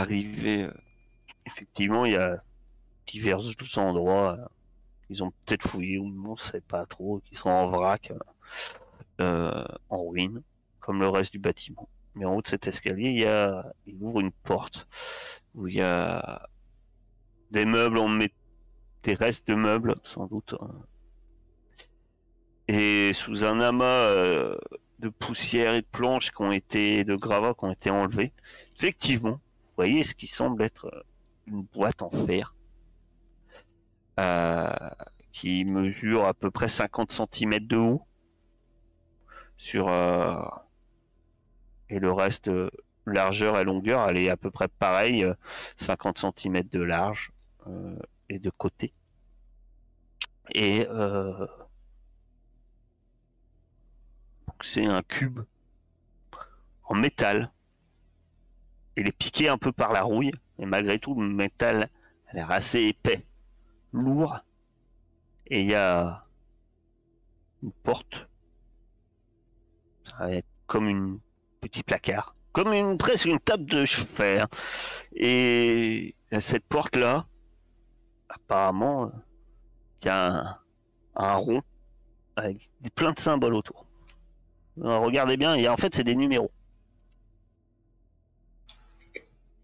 arriver. euh, effectivement, il y a divers endroits. euh, Ils ont peut-être fouillé ou on sait pas trop, qui sont en vrac, euh, en ruine, comme le reste du bâtiment. Mais en haut de cet escalier, il y a, il ouvre une porte où il y a des meubles en mé- des restes de meubles, sans doute. hein. Et sous un amas de poussière et de planches qui ont été, de gravats qui ont été enlevés, effectivement, voyez ce qui semble être euh, une boîte en fer euh, qui mesure à peu près 50 cm de haut sur euh, et le reste largeur et longueur elle est à peu près pareil euh, 50 cm de large et de côté. Et c'est un cube en métal il est piqué un peu par la rouille et malgré tout le métal a l'air assez épais. Lourd. Et il y a une porte. Ça va être comme une petit placard. Comme une presque une table de chevet hein. et cette porte là apparemment il y a un, rond avec plein de symboles autour. Regardez bien et en fait c'est des numéros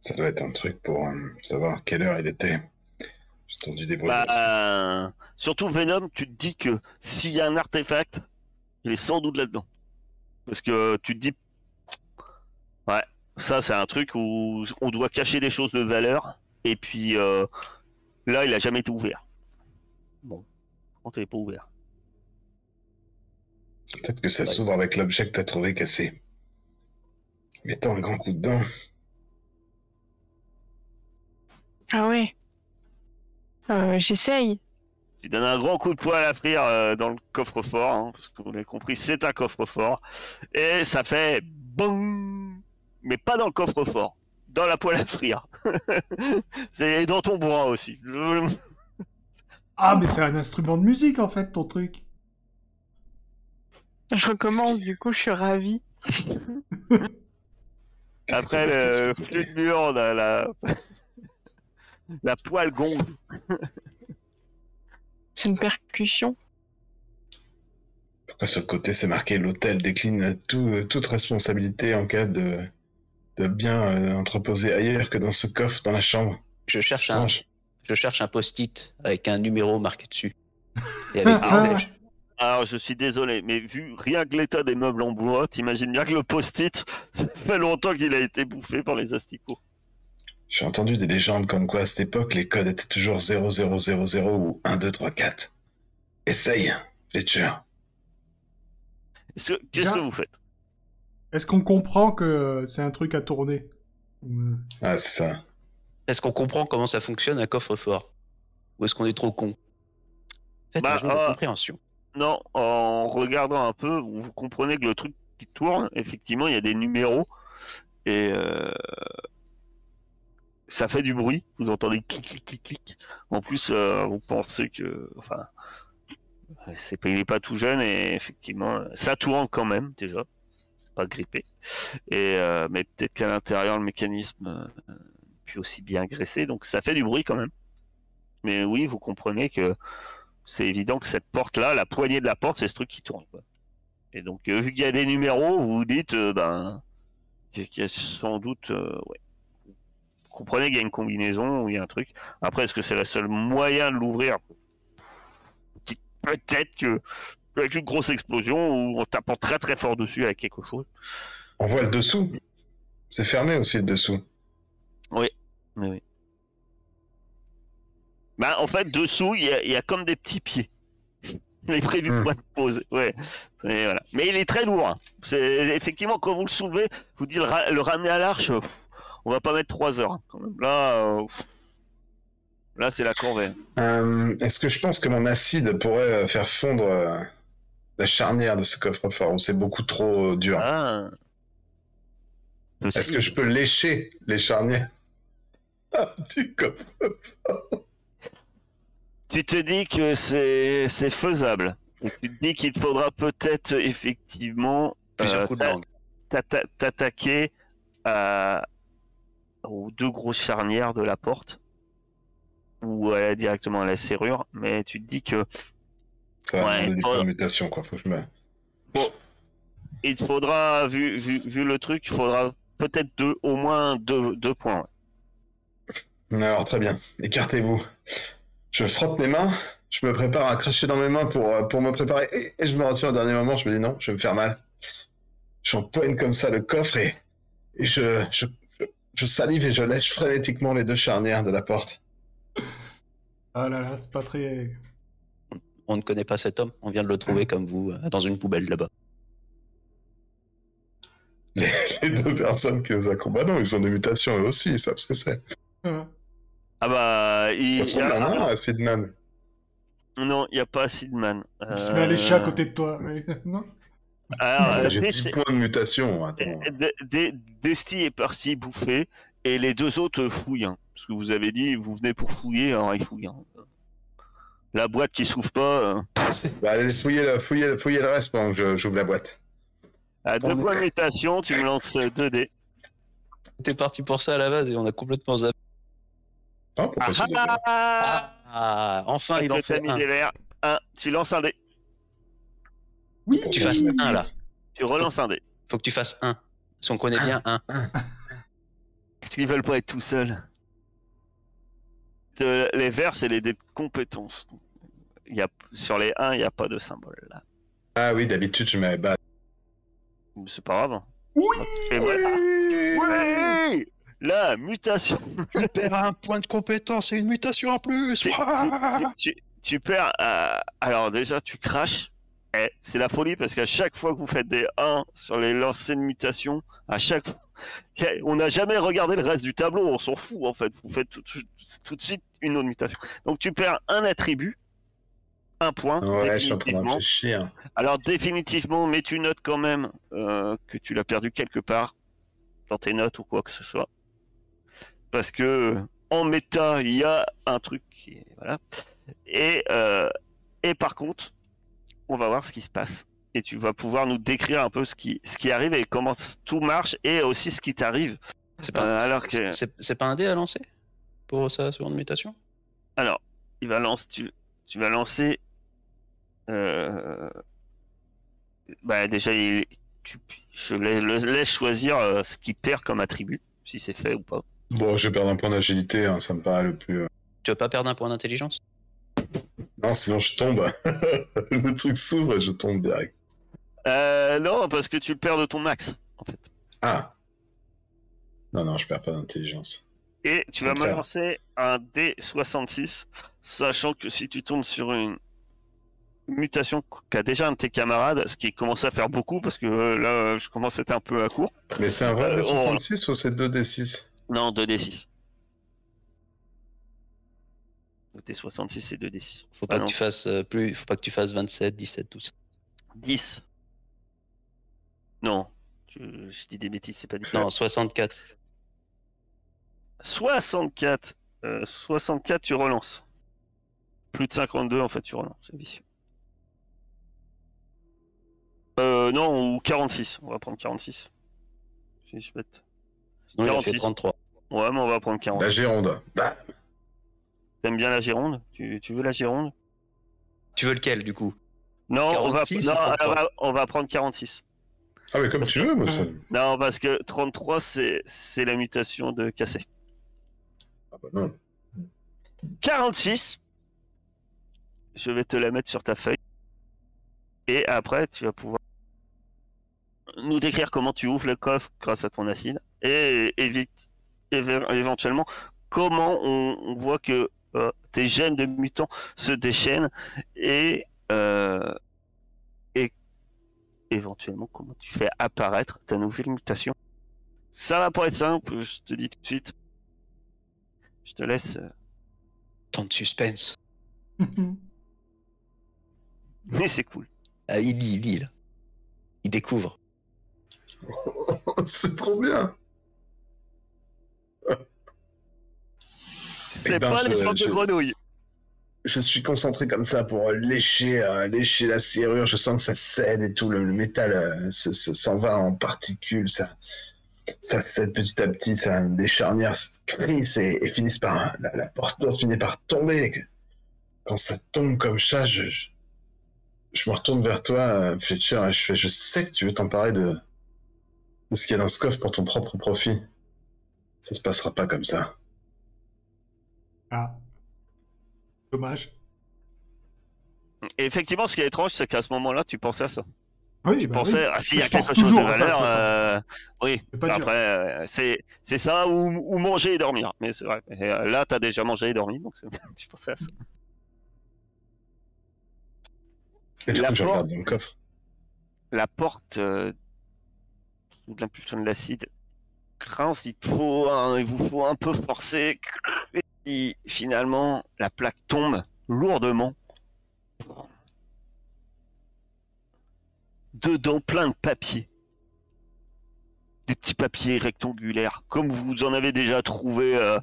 Ça doit être un truc pour euh, savoir quelle heure il était. J'ai entendu des bruits. Bah, euh, surtout Venom, tu te dis que s'il y a un artefact, il est sans doute là-dedans. Parce que tu te dis, ouais, ça c'est un truc où on doit cacher des choses de valeur. Et puis euh, là, il a jamais été ouvert. Bon, quand il n'est pas ouvert. Peut-être que ça s'ouvre avec l'objet que t'as trouvé cassé. Mettons un grand coup dedans. Ah ouais. Euh, J'essaye. Tu donnes un grand coup de poing à la frire euh, dans le coffre-fort, hein, parce que vous l'avez compris, c'est un coffre-fort. Et ça fait BOUM Mais pas dans le coffre-fort, dans la poêle à frire. c'est dans ton bras aussi. Ah, mais c'est un instrument de musique en fait, ton truc. Je recommence, du coup, je suis ravie. Après le flux de mur, on a la... la poêle gong. C'est une percussion. Pourquoi sur le côté c'est marqué l'hôtel décline tout, euh, toute responsabilité en cas de, de bien euh, entreposé ailleurs que dans ce coffre dans la chambre Je cherche un, je cherche un post-it avec un numéro marqué dessus. Et avec des Ah. Alors je suis désolé, mais vu rien que l'état des meubles en bois, t'imagines bien que le post-it, ça fait longtemps qu'il a été bouffé par les asticots. J'ai entendu des légendes comme quoi à cette époque les codes étaient toujours 0000 ou 1234. Essaye, Fletcher. Est-ce que- Qu'est-ce Bien. que vous faites? Est-ce qu'on comprend que c'est un truc à tourner? Ou, euh, Ah, c'est ça. Est-ce qu'on comprend comment ça fonctionne un coffre-fort? Ou est-ce qu'on est trop con? Faites Bah, un jeu de euh, compréhension. Non, en regardant un peu, vous, vous comprenez que le truc qui tourne, effectivement, il y a des numéros et euh, ça fait du bruit. Vous entendez clic, clic, clic, clic. En plus, euh, vous pensez que, enfin, c'est pas, il est pas tout jeune et effectivement, ça tourne quand même déjà. C'est pas grippé. Et euh, mais peut-être qu'à l'intérieur, le mécanisme euh, puis aussi bien graissé, donc ça fait du bruit quand même. Mais oui, vous comprenez que c'est évident que cette porte-là, la poignée de la porte, c'est ce truc qui tourne. Quoi. Et donc, euh, vu qu'il y a des numéros, vous vous dites, ben, qu'il y a sans doute, ouais. Vous comprenez qu'il y a une combinaison ou il y a un truc. Après, est-ce que c'est le seul moyen de l'ouvrir? Peut-être que avec une grosse explosion ou en tapant très très fort dessus avec quelque chose. On voit le dessous. C'est fermé aussi le dessous. Oui, oui. Bah, en fait, dessous, il y a, il y a comme des petits pieds. Il est prévu pour être posé. Ouais. Et voilà. Mais il est très lourd. hein. Effectivement quand vous le soulevez, vous dites le, ra- le ramener à l'arche. On va pas mettre 3 heures hein, quand même. Là, euh, là c'est la corvée. Euh, Est-ce que je pense que mon acide pourrait euh, faire fondre la charnière de ce coffre-fort ou c'est beaucoup trop dur? Ah. Est-ce que je peux lécher les charnières? Du coffre-fort Tu te dis que c'est c'est faisable. Tu te dis qu'il te faudra peut-être effectivement Plusieurs euh, coups de ta- langue. t'atta- t'attaquer à- aux deux grosses charnières de la porte ou euh, directement à la serrure, mais tu te dis que Ça va Ouais, faut- quoi. Faut que je me. il te faudra, vu, vu, vu le truc, il faudra peut-être deux, au moins deux, deux points. ouais. Alors, très bien. Écartez-vous. Je frotte mes mains. Je me prépare à cracher dans mes mains pour, euh, pour me préparer. Et, et je me retire au dernier moment. Je me dis non, je vais me faire mal. J'empoigne comme ça le coffre et, et je, je, je, salive et je lèche frénétiquement les deux charnières de la porte. Ah là là, c'est pas très. On ne connaît pas cet homme, on vient de le trouver comme vous, euh, dans une poubelle là-bas. Les, les deux personnes qui nous accompagnent, non, ils ont des mutations eux aussi, ils savent ce que c'est. Ah. Ah bah, il Ça se trouve, y a- là, non, Sidman. non, il n'y a pas Sidman. Il se met à lécher à Euh, côté de toi. mais- non alors, J'ai Desti- 10 points de mutation. Attends. D- Desti est parti bouffer et les deux autres fouillent. hein. Parce que vous avez dit, vous venez pour fouiller, alors ils fouillent. hein. La boîte qui s'ouvre pas, euh, Bah, allez fouiller le, fouiller, le- fouiller le reste pendant que je- j'ouvre la boîte. à deux points de mutation, tu me lances 2 dés. T'es parti pour ça à la base et on a complètement zappé. Ah, Ah, ah, Ah, enfin il en fait mis un. Un, tu lances un dé. Oui Tu fasses un là. Tu relances un dé. Faut que tu fasses un. Si on connaît bien un. Parce qu'ils veulent pas être tout seuls. De- les verres, c'est les dés de compétences. Il y a, sur les 1, il n'y a pas de symbole là. Ah oui, d'habitude, je mets bah. C'est pas grave. Oui Et voilà. Ouais La mutation. Tu perds un point de compétence et une mutation en plus. Tu, tu- tu perds. euh, alors déjà, tu craches. Eh, c'est la folie parce qu'à chaque fois que vous faites des 1 sur les lancers de mutation, à chaque fois, on n'a jamais regardé le reste du tableau, on s'en fout en fait. Vous faites tout, tout- tout de suite une autre mutation. Donc tu perds un attribut, un point. Ouais, je suis en train de réfléchir. Alors définitivement, mais tu notes quand même euh, que tu l'as perdu quelque part dans tes notes ou quoi que ce soit. Parce que euh, en méta, il y a un truc qui est- voilà. Et euh, et par contre, on va voir ce qui se passe et tu vas pouvoir nous décrire un peu ce qui ce qui arrive et comment tout marche et aussi ce qui t'arrive. C'est pas, Euh, alors c'est- que- c'est- c'est pas un dé à lancer pour sa seconde mutation? Alors, il va lancer tu tu vas lancer euh, bah déjà il, tu, je laisse choisir euh, ce qu'il perd comme attribut si c'est fait ou pas. Bon, je vais perdre un point d'agilité, hein, ça me paraît le plus. Tu vas pas perdre un point d'intelligence? Non, sinon je tombe. le truc s'ouvre et je tombe direct. Euh, non, parce que tu perds de ton max, en fait. Ah Non, non, je perds pas d'intelligence. Et tu vas me lancer un D66, sachant que si tu tombes sur une mutation qu'a déjà un de tes camarades, ce qui commence à faire beaucoup, parce que euh, là, je commence à être un peu à court. Mais c'est un vrai Euh, D66 ou c'est 2D6 Non, 2D6. Le D66, c'est 2D6. Faut pas Ah que non. tu fasses euh, plus, faut pas que tu fasses 27, 17, tout ça. 10. Non, je dis des bêtises, c'est pas 10. Non, 64. 64. Euh, 64, tu relances. Plus de 52, en fait, tu relances. C'est vicieux. Euh, non, ou 46. On va prendre 46. Si je bête. Sinon, il a 46. fait 33. Ouais, mais on va prendre 40. La Gironde. Bah, T'aimes bien la Gironde? Tu, tu veux la Gironde? Tu veux lequel du coup? Non, on va, 46 non ou 33? on va, on va prendre 46. Ah, mais comme tu veux, moi, ça. Non, parce que 33, c'est c'est la mutation de Cassé. Ah, bah non. 46. Je vais te la mettre sur ta feuille. Et après, tu vas pouvoir nous décrire comment tu ouvres le coffre grâce à ton acide. Et évite, éve- éventuellement, comment on, on voit que euh, tes gènes de mutants se déchaînent. Et, euh, et éventuellement, comment tu fais apparaître ta nouvelle mutation. Ça va pas être simple, je te dis tout de suite. Je te laisse. euh, Tant de suspense. Mais c'est cool. Ah, il lit, il lit là. Il découvre. c'est trop bien. C'est ben, pas je- les jambes je- de grenouille. je suis concentré comme ça pour lécher, euh, lécher la serrure. Je sens que ça cède et tout. Le, le métal euh, se- se- s'en va en particules. Ça, ça cède petit à petit. Ça, des charnières se crissent et, et finissent par. La, la porte doit finir par tomber. Quand ça tombe comme ça, je, je, je me retourne vers toi, euh, Fletcher, et je fais Je sais que tu veux t'emparer de, de ce qu'il y a dans ce coffre pour ton propre profit. Ça se passera pas comme ça. Ah. Dommage. Et effectivement, ce qui est étrange, c'est qu'à ce moment-là, tu pensais à ça. Oui, Tu bah pensais, oui. ah, s'il y a quelque chose de de valeur, euh, oui. Pas. Après, euh, c'est c'est ça ou, ou manger et dormir. Mais c'est vrai. Et, euh, là, t'as déjà mangé et dormi, donc tu pensais à ça. Et du La coup, je porte- regarde dans le coffre. La porte, euh, sous l'impulsion de l'acide, grince. Il faut, un- il vous faut un peu forcer. Et finalement, la plaque tombe lourdement. Dedans, plein de papiers. Des petits papiers rectangulaires, comme vous en avez déjà trouvé euh,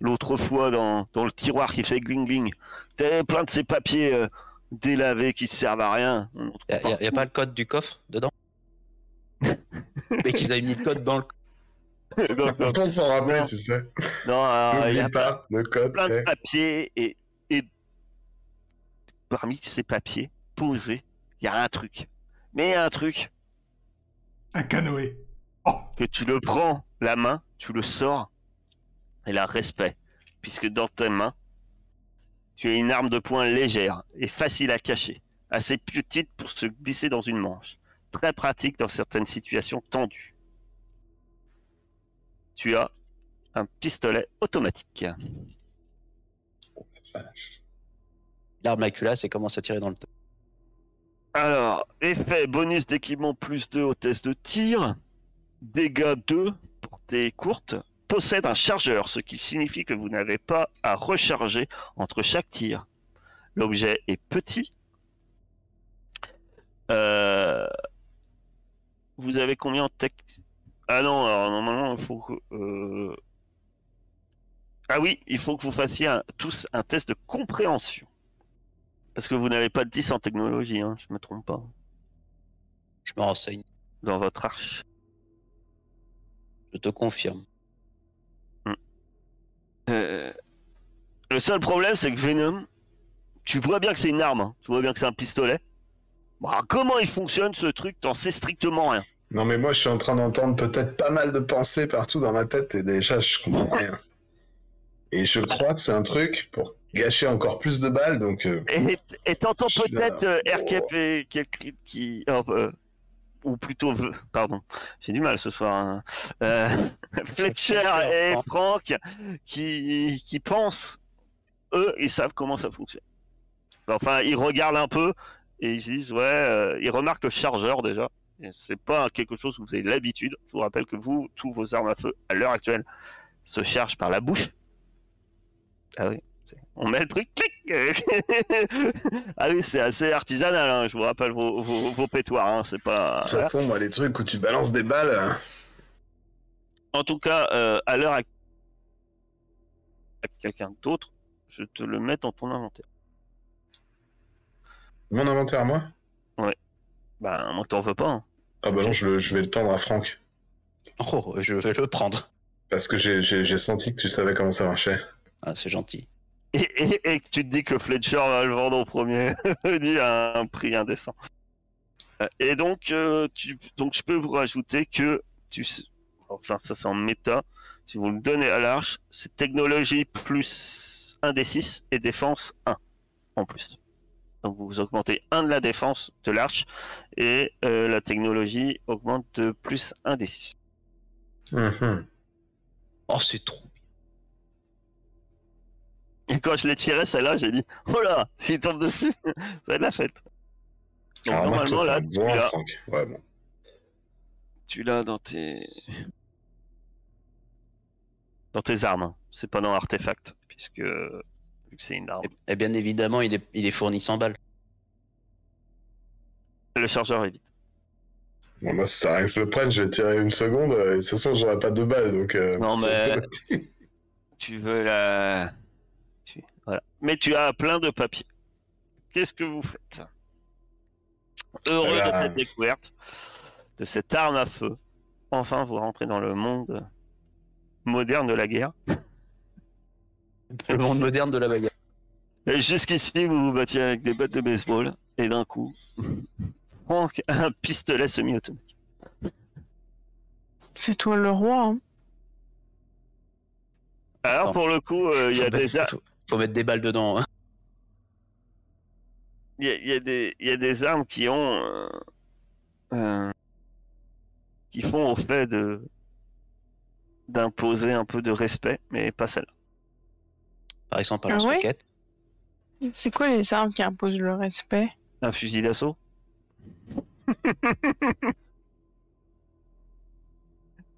l'autre fois dans, dans le tiroir qui fait gling gling. T'avais plein de ces papiers euh, délavés qui servent à rien. On en trouve Y a, a pas le code du coffre dedans? Mais qu'ils avaient mis le code dans le. Non, On non, s'en rappeler, Non. tu sais. non, alors, il y N'oublie a pas le code. plein de papiers et, et parmi ces papiers posés, il y a un truc. Mais il y a un truc Un canoë. Oh, que tu le prends la main, tu le sors et là respect, puisque dans tes mains, tu as une arme de poing légère et facile à cacher, assez petite pour se glisser dans une manche, très pratique dans certaines situations tendues. Tu as un pistolet automatique. Vache. L'arme à culasse et commence à tirer dans le tas. Alors, effet bonus d'équipement plus 2 au test de tir. Dégâts 2, portée courte. Possède un chargeur, ce qui signifie que vous n'avez pas à recharger entre chaque tir. L'objet est petit. Euh, Vous avez combien en tech Ah non, alors normalement, il faut que... euh, Ah oui, il faut que vous fassiez un- tous un test de compréhension. Parce que vous n'avez pas de 10 en technologie, hein, je me trompe pas, Je me renseigne. dans votre arche. Je te confirme. Euh, Le seul problème, c'est que Venom, tu vois bien que c'est une arme, hein, tu vois bien que c'est un pistolet. Alors, comment il fonctionne ce truc T'en sais strictement rien. Non, mais moi, je suis en train d'entendre peut-être pas mal de pensées partout dans ma tête et déjà, je comprends rien. Et je crois que c'est un truc pour gâcher encore plus de balles, donc euh, Et et t'entends peut-être là. euh, et quelqu'un qui. oh, euh, ou plutôt, pardon, j'ai du mal ce soir. hein. Euh, Fletcher et Frank qui, qui pensent, eux, ils savent comment ça fonctionne. Enfin, ils regardent un peu et ils se disent, ouais, euh, ils remarquent le chargeur déjà. C'est pas quelque chose où vous avez l'habitude. Je vous rappelle que vous, tous vos armes à feu, à l'heure actuelle, se chargent par la bouche. Ah oui. On met le truc, clic Ah oui, c'est assez artisanal, hein, je vous rappelle vos, vos, vos pétoires, hein, c'est pas... de toute façon, moi, les trucs où tu balances des balles, euh, En tout cas, euh, à l'heure actuelle, avec quelqu'un d'autre, je te le mets dans ton inventaire. mon inventaire à moi? Bah, moi, t'en veux pas. hein. Ah bah non, je, vais le tendre à Franck. Oh, je vais le prendre. Parce que j'ai- j'ai j'ai senti que tu savais comment ça marchait. Ah, c'est gentil. Et, et, et que tu te dis que Fletcher va le vendre au premier, dit à un prix indécent. Euh, Et donc, euh, tu, donc, je peux vous rajouter que, tu, enfin, ça c'est en méta, si vous le donnez à l'arche, c'est technologie plus 1 des 6 et défense 1 en plus. Donc vous augmentez 1 de la défense de l'arche et euh, la technologie augmente de plus 1 des 6. Mhm. Oh, c'est trop. Et quand je l'ai tiré, celle-là, j'ai dit, oh là, s'il tombe dessus, ça va être la fête. Donc normalement, là, tu bon, l'as, Franck. Ouais, bon. tu l'as dans tes... Dans tes armes, hein. c'est pas dans l'artefact, puisque vu que c'est une arme. Et, et bien évidemment, il est, il est fourni 100 balles. Le chargeur est vide. Bon, moi, si ça arrive que je le prenne, je vais tirer une seconde, euh, et de toute façon, j'aurai pas deux balles, donc... euh, Non, mais-. Tu veux la... tu- Voilà. mais tu as plein de papiers. Qu'est-ce que vous faites? Heureux Eh de cette découverte, de cette arme à feu, enfin vous rentrez dans le monde moderne de la guerre. Le monde moderne de la bagarre. Et jusqu'ici, vous vous battiez avec des battes de baseball, et d'un coup, Franck a un pistolet semi-automatique. C'est toi le roi. Hein. Alors, Attends. pour le coup, euh, il y, a des mettre- ar- faut, faut mettre des balles dedans. hein. il y, a, il y a des- il y a des armes qui ont. euh, euh, qui font au fait de d'imposer un peu de respect, mais pas celle-là. Par exemple, un Ah ouais lance-roquette. C'est quoi les armes qui imposent le respect? Un fusil d'assaut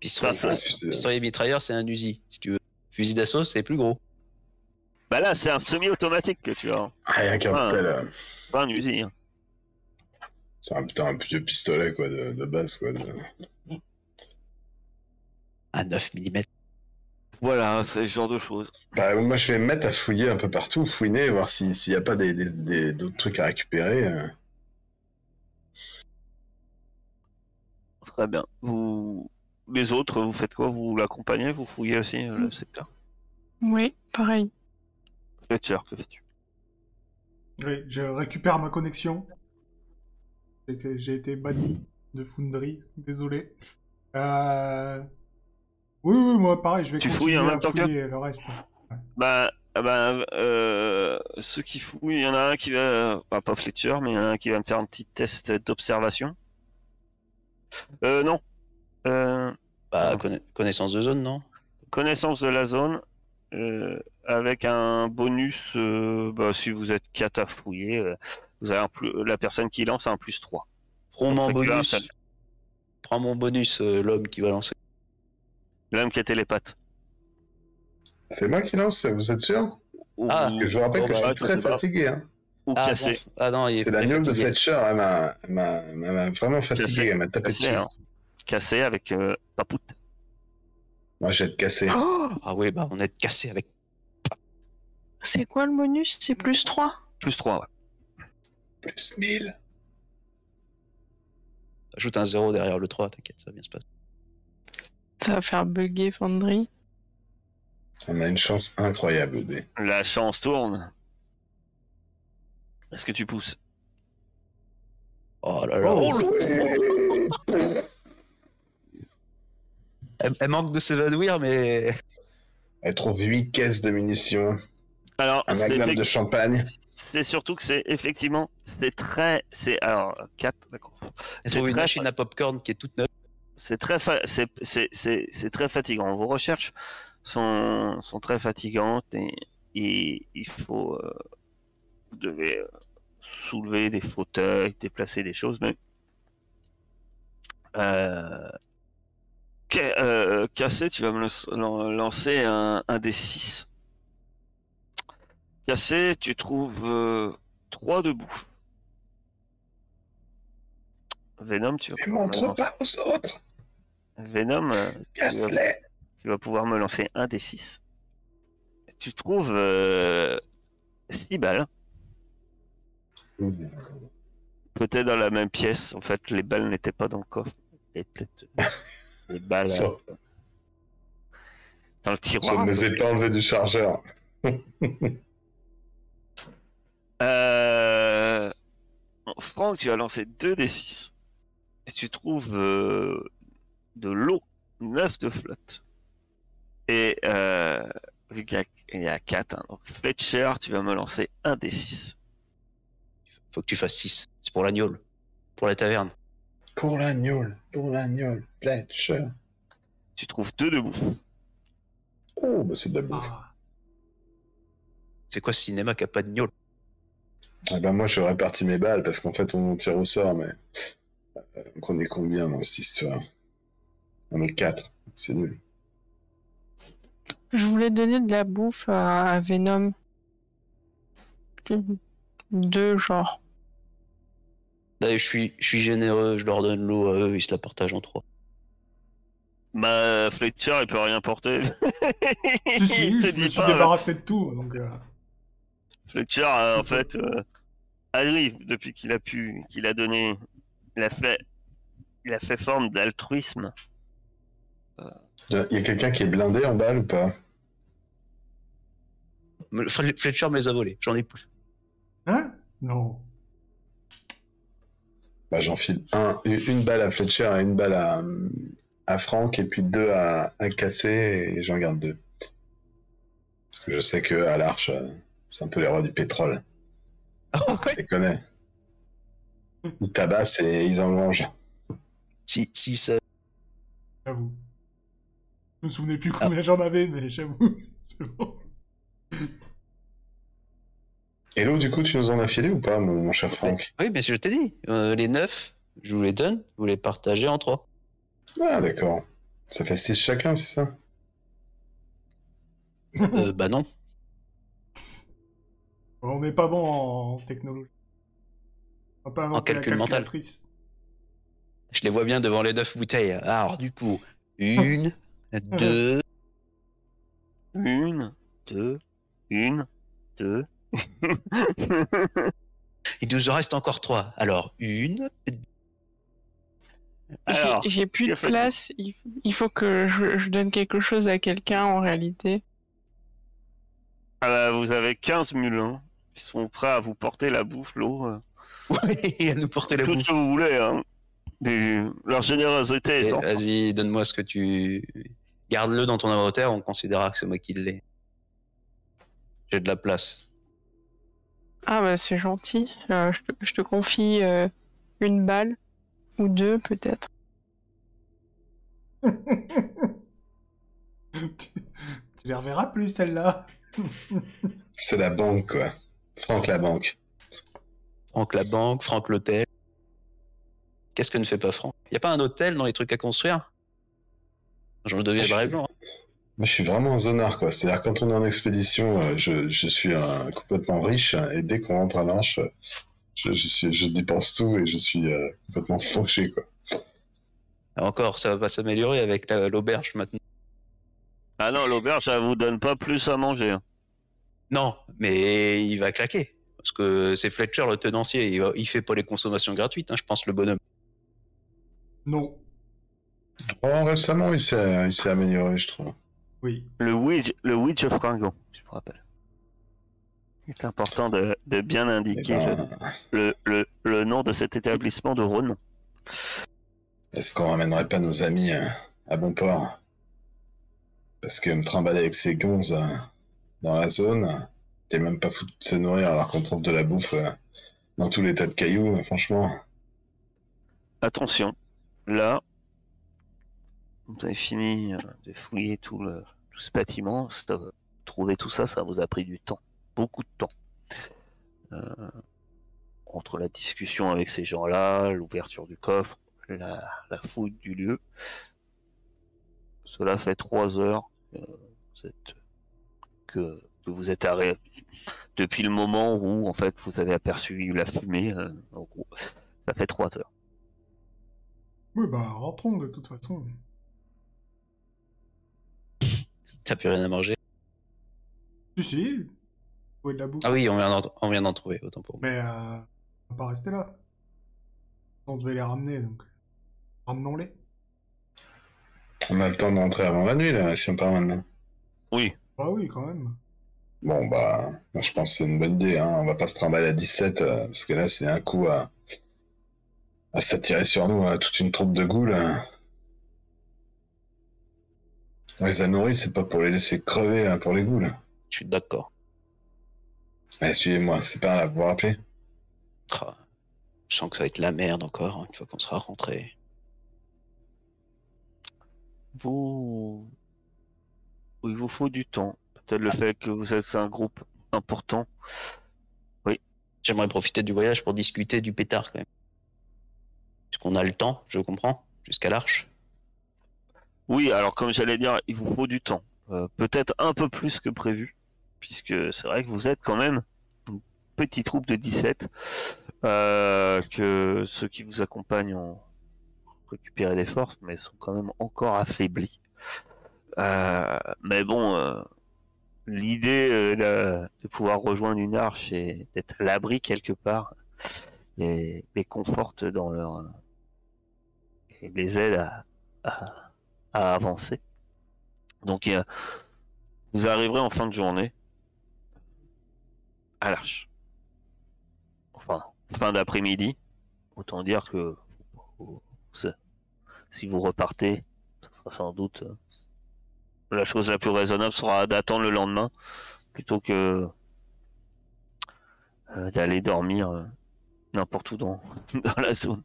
Pistolet, mitrailleur, c'est un Uzi, si tu veux. Fusil d'assaut, c'est plus gros. Bah là, c'est un semi-automatique que tu as, Rien qu'un Ah. tel, euh, pas un Uzi. hein. C'est un putain un vieux pistolet quoi de, de base quoi. de- Un 9 mm. Voilà, c'est ce genre de choses. Bah, moi je vais me mettre à fouiller un peu partout, fouiner, voir si- s'il n'y a pas des, des- des- d'autres trucs à récupérer. euh. Très bien. Vous, les autres, vous faites quoi? Vous l'accompagnez? Vous fouillez aussi euh, le secteur? Oui, pareil. Fletcher, que fais-tu? Oui, je récupère ma connexion. J'ai été banni de Foundry, désolé. Euh... Oui, oui, moi pareil, je vais Tu continuer fouilles en à même temps que- fouiller le reste. Bah, ah bah euh, ceux qui fouillent, il y en a un qui va, bah, pas Fletcher, mais il y en a un qui va me faire un petit test d'observation. Euh, non. Euh, Bah, Ah. conna- connaissance de zone, non? Connaissance de la zone, euh, avec un bonus, euh, bah, si vous êtes 4 à fouiller, euh, vous avez un plus, la personne qui lance a un plus 3. Prends mon fait que un bonus. Prends mon bonus, euh, l'homme qui va lancer. L'homme qui a télépathie. C'est moi qui lance, vous êtes sûr Ou, Ah, Parce que je vous rappelle Bon, que bah, je suis je très fatigué. Hein. ou Ah, cassé. bon. ah non, il est C'est la de. Fletcher, elle m'a- elle m'a vraiment fatigué, Cassé. elle m'a tapé Cassé, dessus. hein. Cassé avec euh, Papout. Moi j'ai être cassé. Ah oui, bah on est cassé avec. C'est quoi le bonus? C'est plus 3 Plus 3, ouais. Plus 1000. Ajoute un 0 derrière le 3, t'inquiète, ça va bien se passer. Ça va faire bugger Fandry. On a une chance incroyable, D. La chance tourne. Est-ce que tu pousses? Oh là là. Oh, le- elle, elle manque de s'évanouir, mais. Elle trouve 8 caisses de munitions, Alors, un c'est magnum effect- de champagne. c'est surtout que c'est effectivement, c'est très, c'est alors 4, d'accord. Elle C'est une machine à popcorn qui est toute neuve. C'est très, fa- c'est, c'est, c'est, c'est très fatigant. Vos recherches sont, sont très fatigantes et, et il faut, euh, vous devez euh, soulever des fauteuils, déplacer des choses, mais euh, Ca- euh, Cassé, tu vas me lancer un, un des 6. Cassé, tu trouves 3 de bouffe. Venom, tu vas montre pas aux autres. Venom, euh, tu vas pouvoir me lancer un des 6. Tu trouves 6 balles, peut-être dans la même pièce. En fait, les balles n'étaient pas dans le coffre. Et euh, les balles Ça. euh, dans le Je tiroir. ne les ai pas enlevés du chargeur. Euh... Franck, tu as lancé 2 des 6. Et tu trouves euh, de l'eau, 9 de flotte. Et euh, vu qu'il y a- il y a 4, donc Fletcher, tu vas me lancer un des 6. Faut que tu fasses 6. C'est pour l'agnole. Pour la taverne. Pour l'agneau, pour l'agneau, Fletcher. Tu trouves 2 de bouffe. Oh, bah c'est de la bouffe. Ah. C'est quoi ce cinéma qui a pas de gnôle? Ah bah moi je répartis mes balles parce qu'en fait on tire au sort, mais. Euh, on est combien dans cette histoire? On est 4, c'est nul. Je voulais donner de la bouffe à, Venom. Deux, genre. Là, je suis, je suis généreux, je leur donne l'eau à eux, ils se la partagent en trois. Bah, Fletcher, il peut rien porter. Si, si, il te je me dit suis pas. euh, débarrassé de tout, donc... euh, Fletcher, euh, en fait, euh, arrive depuis qu'il a pu, qu'il a donné, il a fait, il a fait forme d'altruisme. Il y a quelqu'un qui est blindé en balle ou pas Fletcher me les a volés, j'en ai plus. Hein? Non. Bah, j'enfile un, une balle à Fletcher et une balle à, à Franck, et puis deux à, à Cassé, et j'en garde deux. Parce que je sais que à l'Arche, euh, c'est un peu les rois du pétrole. Ah Je les connais. Ils tabassent et ils en mangent. Si, si ça. J'avoue. Je me souvenais plus combien j'en avais, mais j'avoue, c'est bon. Hello, du coup, tu nous en as filé ou pas, mon, mon cher Franck Oui, mais je t'ai dit, euh, les 9, je vous les donne, vous les partagez en 3. Ah, d'accord. Ça fait 6 chacun, c'est ça? Euh, bah non. On n'est pas bon en technologie. On va pas la calcul mental. Je les vois bien devant les 9 bouteilles. Alors, du coup, une, deux. Une, deux, une, deux. Il nous en reste encore 3. Alors, une, J'ai- Alors, J'ai plus de place. Il, faut que je, je donne quelque chose à quelqu'un en réalité. ah bah, vous avez 15 mulins qui sont prêts à vous porter la bouffe, l'eau, euh, Oui, à nous porter la tout bouffe. ce que vous voulez. Hein. Des- Leur générosité est fin. Vas-y, donne-moi ce que tu. Garde-le dans ton inventaire, on considérera que c'est moi qui l'ai. J'ai de la place. Ah bah c'est gentil. Euh, je, te, je te confie euh, une balle ou deux peut-être. tu, tu les reverras plus, celle-là. C'est la banque, quoi. Franck, la banque. Franck la banque, Franck l'hôtel. Qu'est-ce que ne fait pas Franck? Y a pas un hôtel dans les trucs à construire? Je me deviendrai blanc. hein. Moi, je suis vraiment un zonard, quoi. C'est-à-dire, quand on est en expédition, euh, je, je suis euh, complètement riche, et dès qu'on rentre à l'Anche, je, je, suis- je dépense tout et je suis euh, complètement fauché, quoi. Encore, ça va pas s'améliorer avec la- l'auberge maintenant. Ah non, l'auberge, ça vous donne pas plus à manger. hein. Non, mais il va claquer. Parce que c'est Fletcher le tenancier, il, va- il fait pas les consommations gratuites, hein, je pense, le bonhomme. Non. Oh, récemment, il s'est il amélioré, je trouve. Oui. Le Witch, le Witch of Ringo, je me rappelle. C'est important de, de bien Eh indiquer ben, le, le, le nom de cet établissement de Rhône. Est-ce qu'on ramènerait pas nos amis euh, à bon port? Parce que me trimballer avec ces gonzes euh, dans la zone, t'es même pas foutu de se nourrir alors qu'on trouve de la bouffe euh, dans tous les tas de cailloux, franchement. Attention, là, vous avez fini euh, de fouiller tout, le, tout ce bâtiment. ça- trouver tout ça, ça vous a pris du temps, beaucoup de temps. Euh, entre la discussion avec ces gens-là, l'ouverture du coffre, la, la fouille du lieu. Cela fait trois heures que vous êtes, arrêté depuis le moment où en fait vous avez aperçu la fumée. euh, ça fait trois heures. Oui, bah, rentrons de toute façon. T'as plus rien à manger Si, si. De la bouffe. Ah oui, on vient d'en, trouver, autant pour moi. Mais, euh, on va pas rester là. On devait les ramener, donc. Ramenons-les. On a le temps d'entrer avant la nuit, là, si on part maintenant. Oui, Bah oui, quand même. Bon, bah, moi, je pense que c'est une bonne idée, hein. On va pas se trimballer à 17, euh, parce que là, c'est un coup à, à s'attirer sur nous, hein, toute une troupe de ghouls. hein. On les a nourris, c'est pas pour les laisser crever hein, pour les ghouls. Je suis d'accord. Allez, suivez-moi, c'est pas là, vous vous rappelez? Ah, Je sens que ça va être la merde encore, une fois qu'on sera rentré. vous, il vous faut du temps. Peut-être le fait que vous êtes un groupe important. J'aimerais profiter du voyage pour discuter du pétard quand même. Est-ce qu'on a le temps, je comprends, jusqu'à l'arche Oui, alors comme j'allais dire, il vous faut du temps. Euh, Peut-être un peu plus que prévu, puisque c'est vrai que vous êtes quand même une petite troupe de 17, euh, que ceux qui vous accompagnent ont récupéré des forces, mais sont quand même encore affaiblis. Euh, mais bon, euh, l'idée euh, de, pouvoir rejoindre une arche et d'être à l'abri quelque part les, les conforte dans leur et les aide à, à, à avancer. Donc a- vous arriverez en fin de journée à l'arche. Enfin, fin d'après-midi. Autant dire que ça- si vous repartez, ça sera sans doute euh, la chose la plus raisonnable sera d'attendre le lendemain plutôt que euh, d'aller dormir euh, n'importe où dans la zone.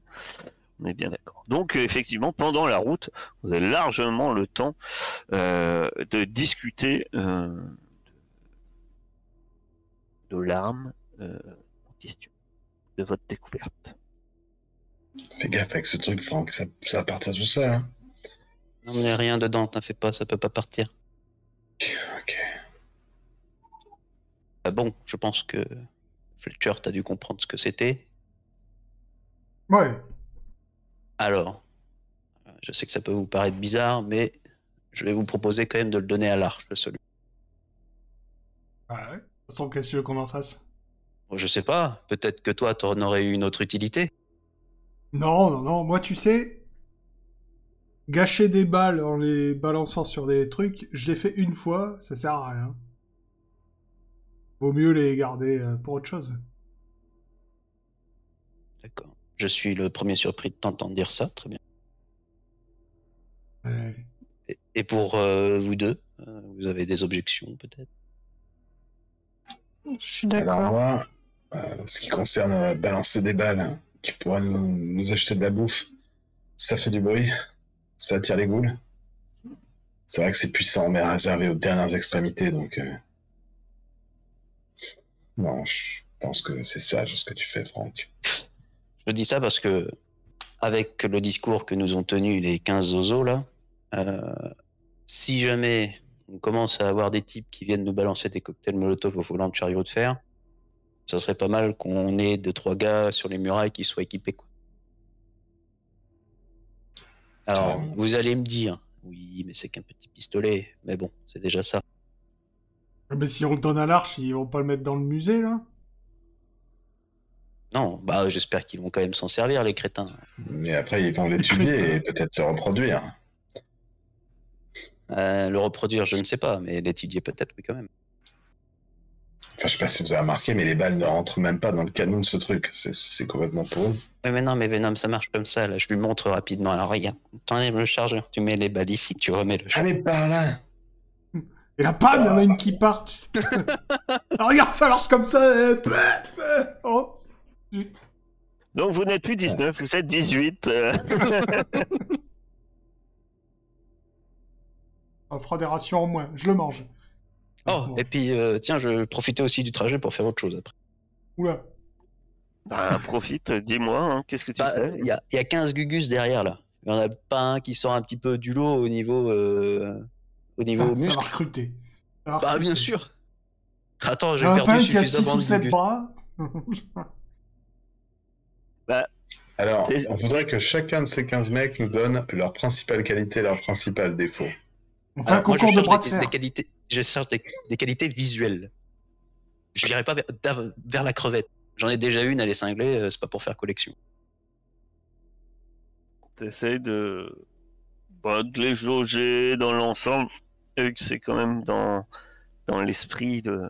On est bien d'accord. Donc effectivement, pendant la route, vous avez largement le temps euh, de discuter euh, de l'arme euh, en question, de votre découverte. Fais gaffe avec ce truc, Franck, ça, ça va partir tout seul. Hein. Non, mais rien dedans, t'en fais pas, ça peut pas partir. Ok. Ah bon, je pense que Fletcher, t'as dû comprendre ce que c'était. Ouais. Alors, je sais que ça peut vous paraître bizarre, mais je vais vous proposer quand même de le donner à l'arche, le celui. Ah ouais? De toute façon, qu'est-ce que qu'on en fasse? Bon, Je sais pas, peut-être que toi, t'en aurais eu une autre utilité. Non, non, non. Moi, tu sais, gâcher des balles en les balançant sur des trucs, je l'ai fait une fois, ça sert à rien. Vaut mieux les garder euh, pour autre chose. D'accord. Je suis le premier surpris de t'entendre dire ça, très bien. Ouais. Et, et pour euh, vous deux, euh, vous avez des objections peut-être? Je suis Alors d'accord. moi, euh, ce qui concerne euh, balancer des balles hein, qui pourraient nous, nous acheter de la bouffe, ça fait du bruit, ça attire les ghouls. C'est vrai que c'est puissant, mais réservé aux dernières extrémités, donc... euh, Non, je pense que c'est sage ce que tu fais, Franck. Je dis ça parce que, avec le discours que nous ont tenu les 15 zozos là, euh, si jamais on commence à avoir des types qui viennent nous balancer des cocktails molotov au volant de chariot de fer, ça serait pas mal qu'on ait deux trois gars sur les murailles qui soient équipés. Quoi. Alors, Carrément. vous allez me dire, oui, mais c'est qu'un petit pistolet, mais bon, c'est déjà ça. Ah, Mais si on le donne à l'arche, ils vont pas le mettre dans le musée, là? Non, bah j'espère qu'ils vont quand même s'en servir, les crétins. Mais après, ils vont l'étudier et peut-être le reproduire. Euh, le reproduire, je ne sais pas, mais l'étudier peut-être, oui, quand même. Enfin, je sais pas si vous avez remarqué, mais les balles ne rentrent même pas dans le canon de ce truc. C'est- C'est complètement pour eux. Oui, mais non, mais Venom, ça marche comme ça, là. Je lui montre rapidement. Alors, regarde, t'enlèves le chargeur, tu mets les balles ici, tu remets le chargeur. Allez par là Et là, pam, il y en a une qui part, tu sais. Ah, regarde, ça marche comme ça. euh, euh, Oh, zut. Donc vous n'êtes plus 19, vous êtes 18. euh. On fera des rations en moins, je le mange. Oh, Bon. et puis, euh, tiens, je profitais aussi du trajet pour faire autre chose après. Oula. Bah, profite, dis-moi, hein, qu'est-ce que tu Bah, fais? Il y, y a 15 gugus derrière, là. Il y en a pas un qui sort un petit peu du lot au niveau, euh, au niveau Ah, ça va recruter. Ça va Bah, recruter. bien sûr. Attends, Il j'ai y en a pas perdu un qui a 6 suffisamment ou de 7 gugus. bras. Alors, on voudrait que chacun de ces 15 mecs nous donne leur principale qualité et leur principal défaut. On fait un Alors, moi, je concours de bras de des, fer. des qualités, je cherche des, des qualités visuelles. Je n'irai pas vers, la crevette. J'en ai déjà une, elle est cinglée, euh, c'est pas pour faire collection. T'essayes de... bah, de les jauger dans l'ensemble, vu que c'est quand même dans, dans l'esprit de...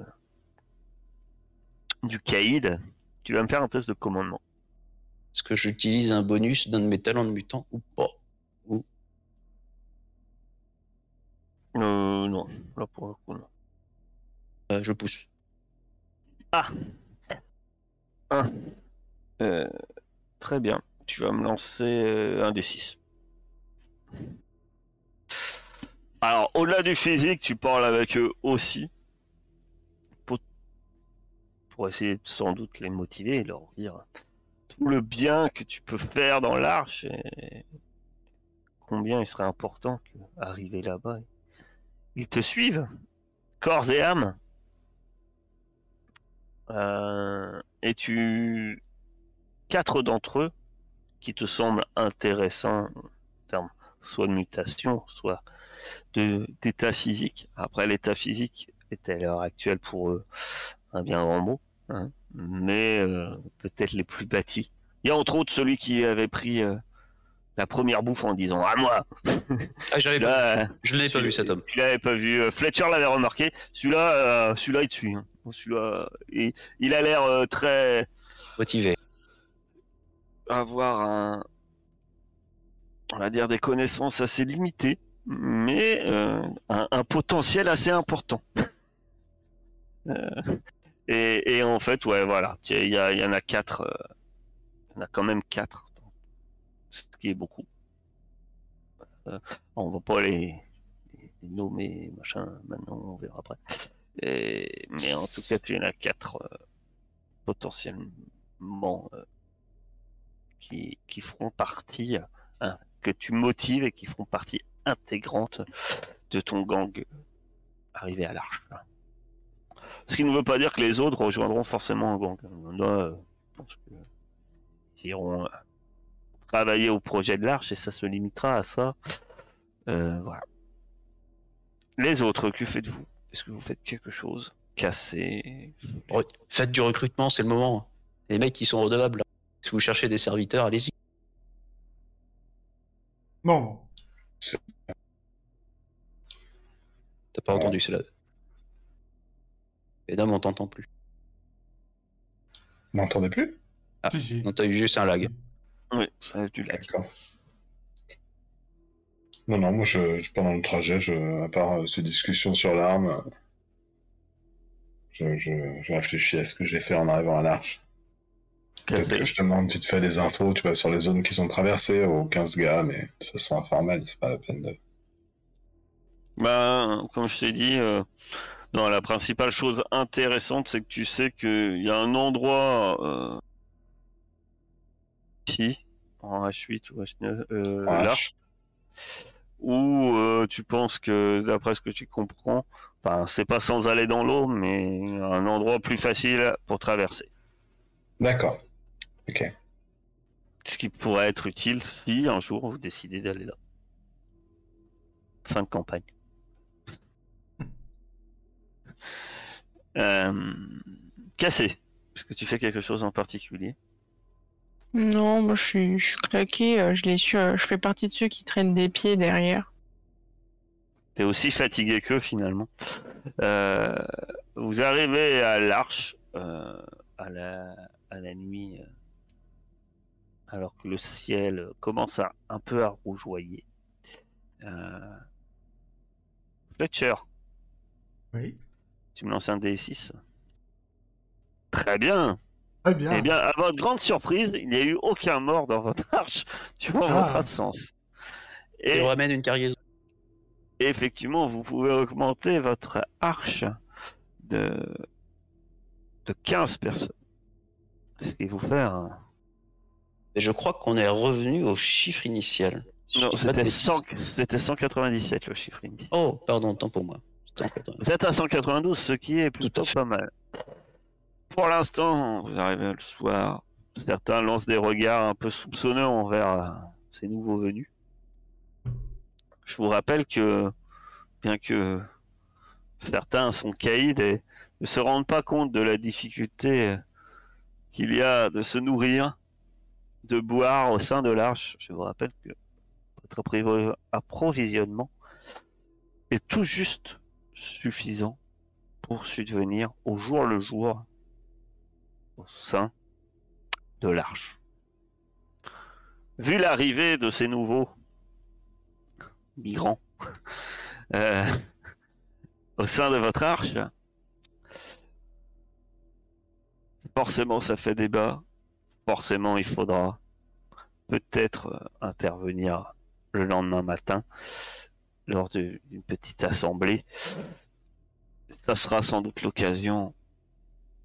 du caïd. Tu vas me faire un test de commandement. Est-ce que j'utilise un bonus d'un de mes talents de mutant ou pas? Euh, non, là pour le coup, non. Euh, Je pousse. Euh, très bien. Tu vas me lancer euh, un des 6. Alors, au-delà du physique, tu parles avec eux aussi. Pour, pour essayer de, sans doute les motiver et leur dire tout le bien que tu peux faire dans l'arche et combien il serait important qu'arriver là-bas, ils te suivent, corps et âme. Euh, et tu quatre d'entre eux qui te semblent intéressants en termes soit de mutation, soit d'état physique. Après l'état physique est à l'heure actuelle pour eux un bien grand mot, hein, mais euh, peut-être les plus bâtis. Il y a entre autres celui qui avait pris euh, la première bouffe en disant à moi. Ah, j'avais pas- Là, euh, je l'avais pas vu cet homme. Tu l'avais pas vu. Euh, Fletcher l'avait remarqué. Celui-là, euh, celui-là il te suit. hein. Celui-là, il, il a l'air euh, très Motivé. avoir un, on va dire des connaissances assez limitées, mais euh, un, un potentiel assez important. Et, en fait, ouais, voilà, il y, en a quatre, euh, il y en a quand même quatre, ce qui est beaucoup. Euh, on va pas les, nommer, machin, maintenant, on verra après. Mais en tout cas, il y en a quatre euh, potentiellement euh, qui, feront partie, hein, que tu motives et qui feront partie intégrante de ton gang arrivé à l'arche. Ce qui ne veut pas dire que les autres rejoindront forcément un gang. Euh, je pense que ils iront euh, travailler au projet de l'arche et ça se limitera à ça. Euh, voilà. Les autres, que faites-vous? Est-ce que vous faites quelque chose? Casser Re- Faites du recrutement, c'est le moment. Les mecs qui sont redevables. là. Si vous cherchez des serviteurs, allez-y. Non. T'as pas entendu cela. Mesdames, on t'entend plus. Vous m'entendez plus? Ah. Si, si. Non, t'as eu juste un lag. Oui, ça a du lag. D'accord. Non, non, moi, je, je- pendant le trajet, je, à part euh, ces discussions sur l'arme, je, je, je réfléchis à ce que j'ai fait en arrivant à l'arche. Peut-être que je demande vite fait des infos, tu vois, sur les zones qui sont traversées aux 15 gars, mais de façon informelle, c'est pas la peine de... Ben, comme je t'ai dit, euh, non, la principale chose intéressante, c'est que tu sais qu'il y a un endroit euh, ici, en H8 ou H9, euh, là, H. où euh, tu penses que, d'après ce que tu comprends, enfin, c'est pas sans aller dans l'eau, mais un endroit plus facile pour traverser. D'accord. Ok. Ce qui pourrait être utile si un jour vous décidez d'aller là. Fin de campagne. Euh, Cassé. Est-ce que tu fais quelque chose en particulier? Non, moi je suis, je suis claqué, euh, je les suis, euh, je fais partie de ceux qui traînent des pieds derrière. T'es aussi fatigué qu'eux finalement. Euh, vous arrivez à l'arche euh, à, la, à la nuit, euh, alors que le ciel commence à un peu à rougeoyer. Euh, Fletcher, Oui. Tu me lances un D6 Très bien. Très bien. Eh bien, à votre grande surprise, il n'y a eu aucun mort dans votre arche durant Ah. votre absence. Et on ramène une cargaison. effectivement, vous pouvez augmenter votre arche de, de 15 personnes. Ce qui vous fait un... Et je crois qu'on est revenu au chiffre initial. Si Non, dis pas de c'était bêtises. 100 c'était 197 le chiffre initial. Oh, pardon, tant pour moi. 180. Vous êtes à 192, ce qui est plutôt pas mal. Pour l'instant, vous arrivez le soir. Certains lancent des regards un peu soupçonneux envers euh, ces nouveaux venus. Je vous rappelle que, bien que certains sont caïds et ne se rendent pas compte de la difficulté euh, qu'il y a de se nourrir, de boire au sein de l'arche, je vous rappelle que votre approvisionnement est tout juste suffisant pour subvenir au jour le jour au sein de l'arche. Vu l'arrivée de ces nouveaux migrants euh, au sein de votre arche, forcément ça fait débat, forcément il faudra peut-être intervenir le lendemain matin lors d'une petite assemblée. Ça sera sans doute l'occasion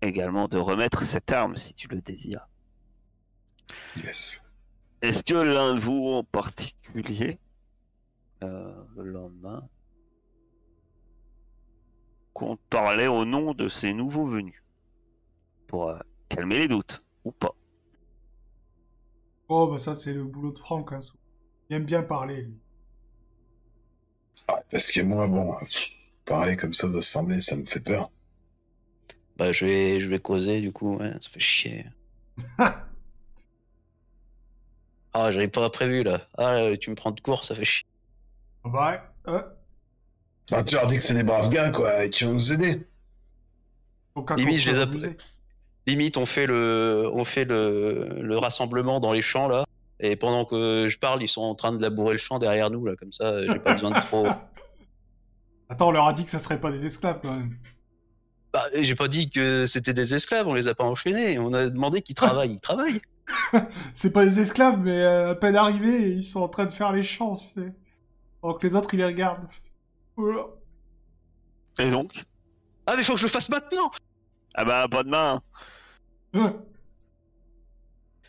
également de remettre cette arme si tu le désires. Yes. Est-ce que l'un de vous en particulier, euh, le lendemain, compte parler au nom de ces nouveaux venus pour euh, calmer les doutes ou pas? Oh, bah ça, c'est le boulot de Franck. Hein. Il aime bien parler, lui. Ah, parce que moi, bon, Parler comme ça d'assemblée, ça me fait peur. Bah, je vais, je vais causer, du coup, ouais, ça fait chier. ah, j'avais pas prévu, là. Ah, tu me prends de court, ça fait chier. Ouais. Euh, Bah, tu leur dis que c'est des braves gars, quoi, et qui vont nous aider. Limite, je les appelle. Limite, on fait le, on fait le, le rassemblement dans les champs, là. Et pendant que je parle, ils sont en train de labourer le champ derrière nous, là. Comme ça, j'ai pas besoin de trop. Attends, on leur a dit que ça serait pas des esclaves quand même. Bah, j'ai pas dit que c'était des esclaves, on les a pas enchaînés. On a demandé qu'ils travaillent. Ils travaillent. C'est pas des esclaves, mais euh, à peine arrivés, ils sont en train de faire les champs, tu sais. Alors que les autres, ils les regardent. Voilà. Et donc? Ah, mais faut que je le fasse maintenant! Ah bah, pas demain. Ouais.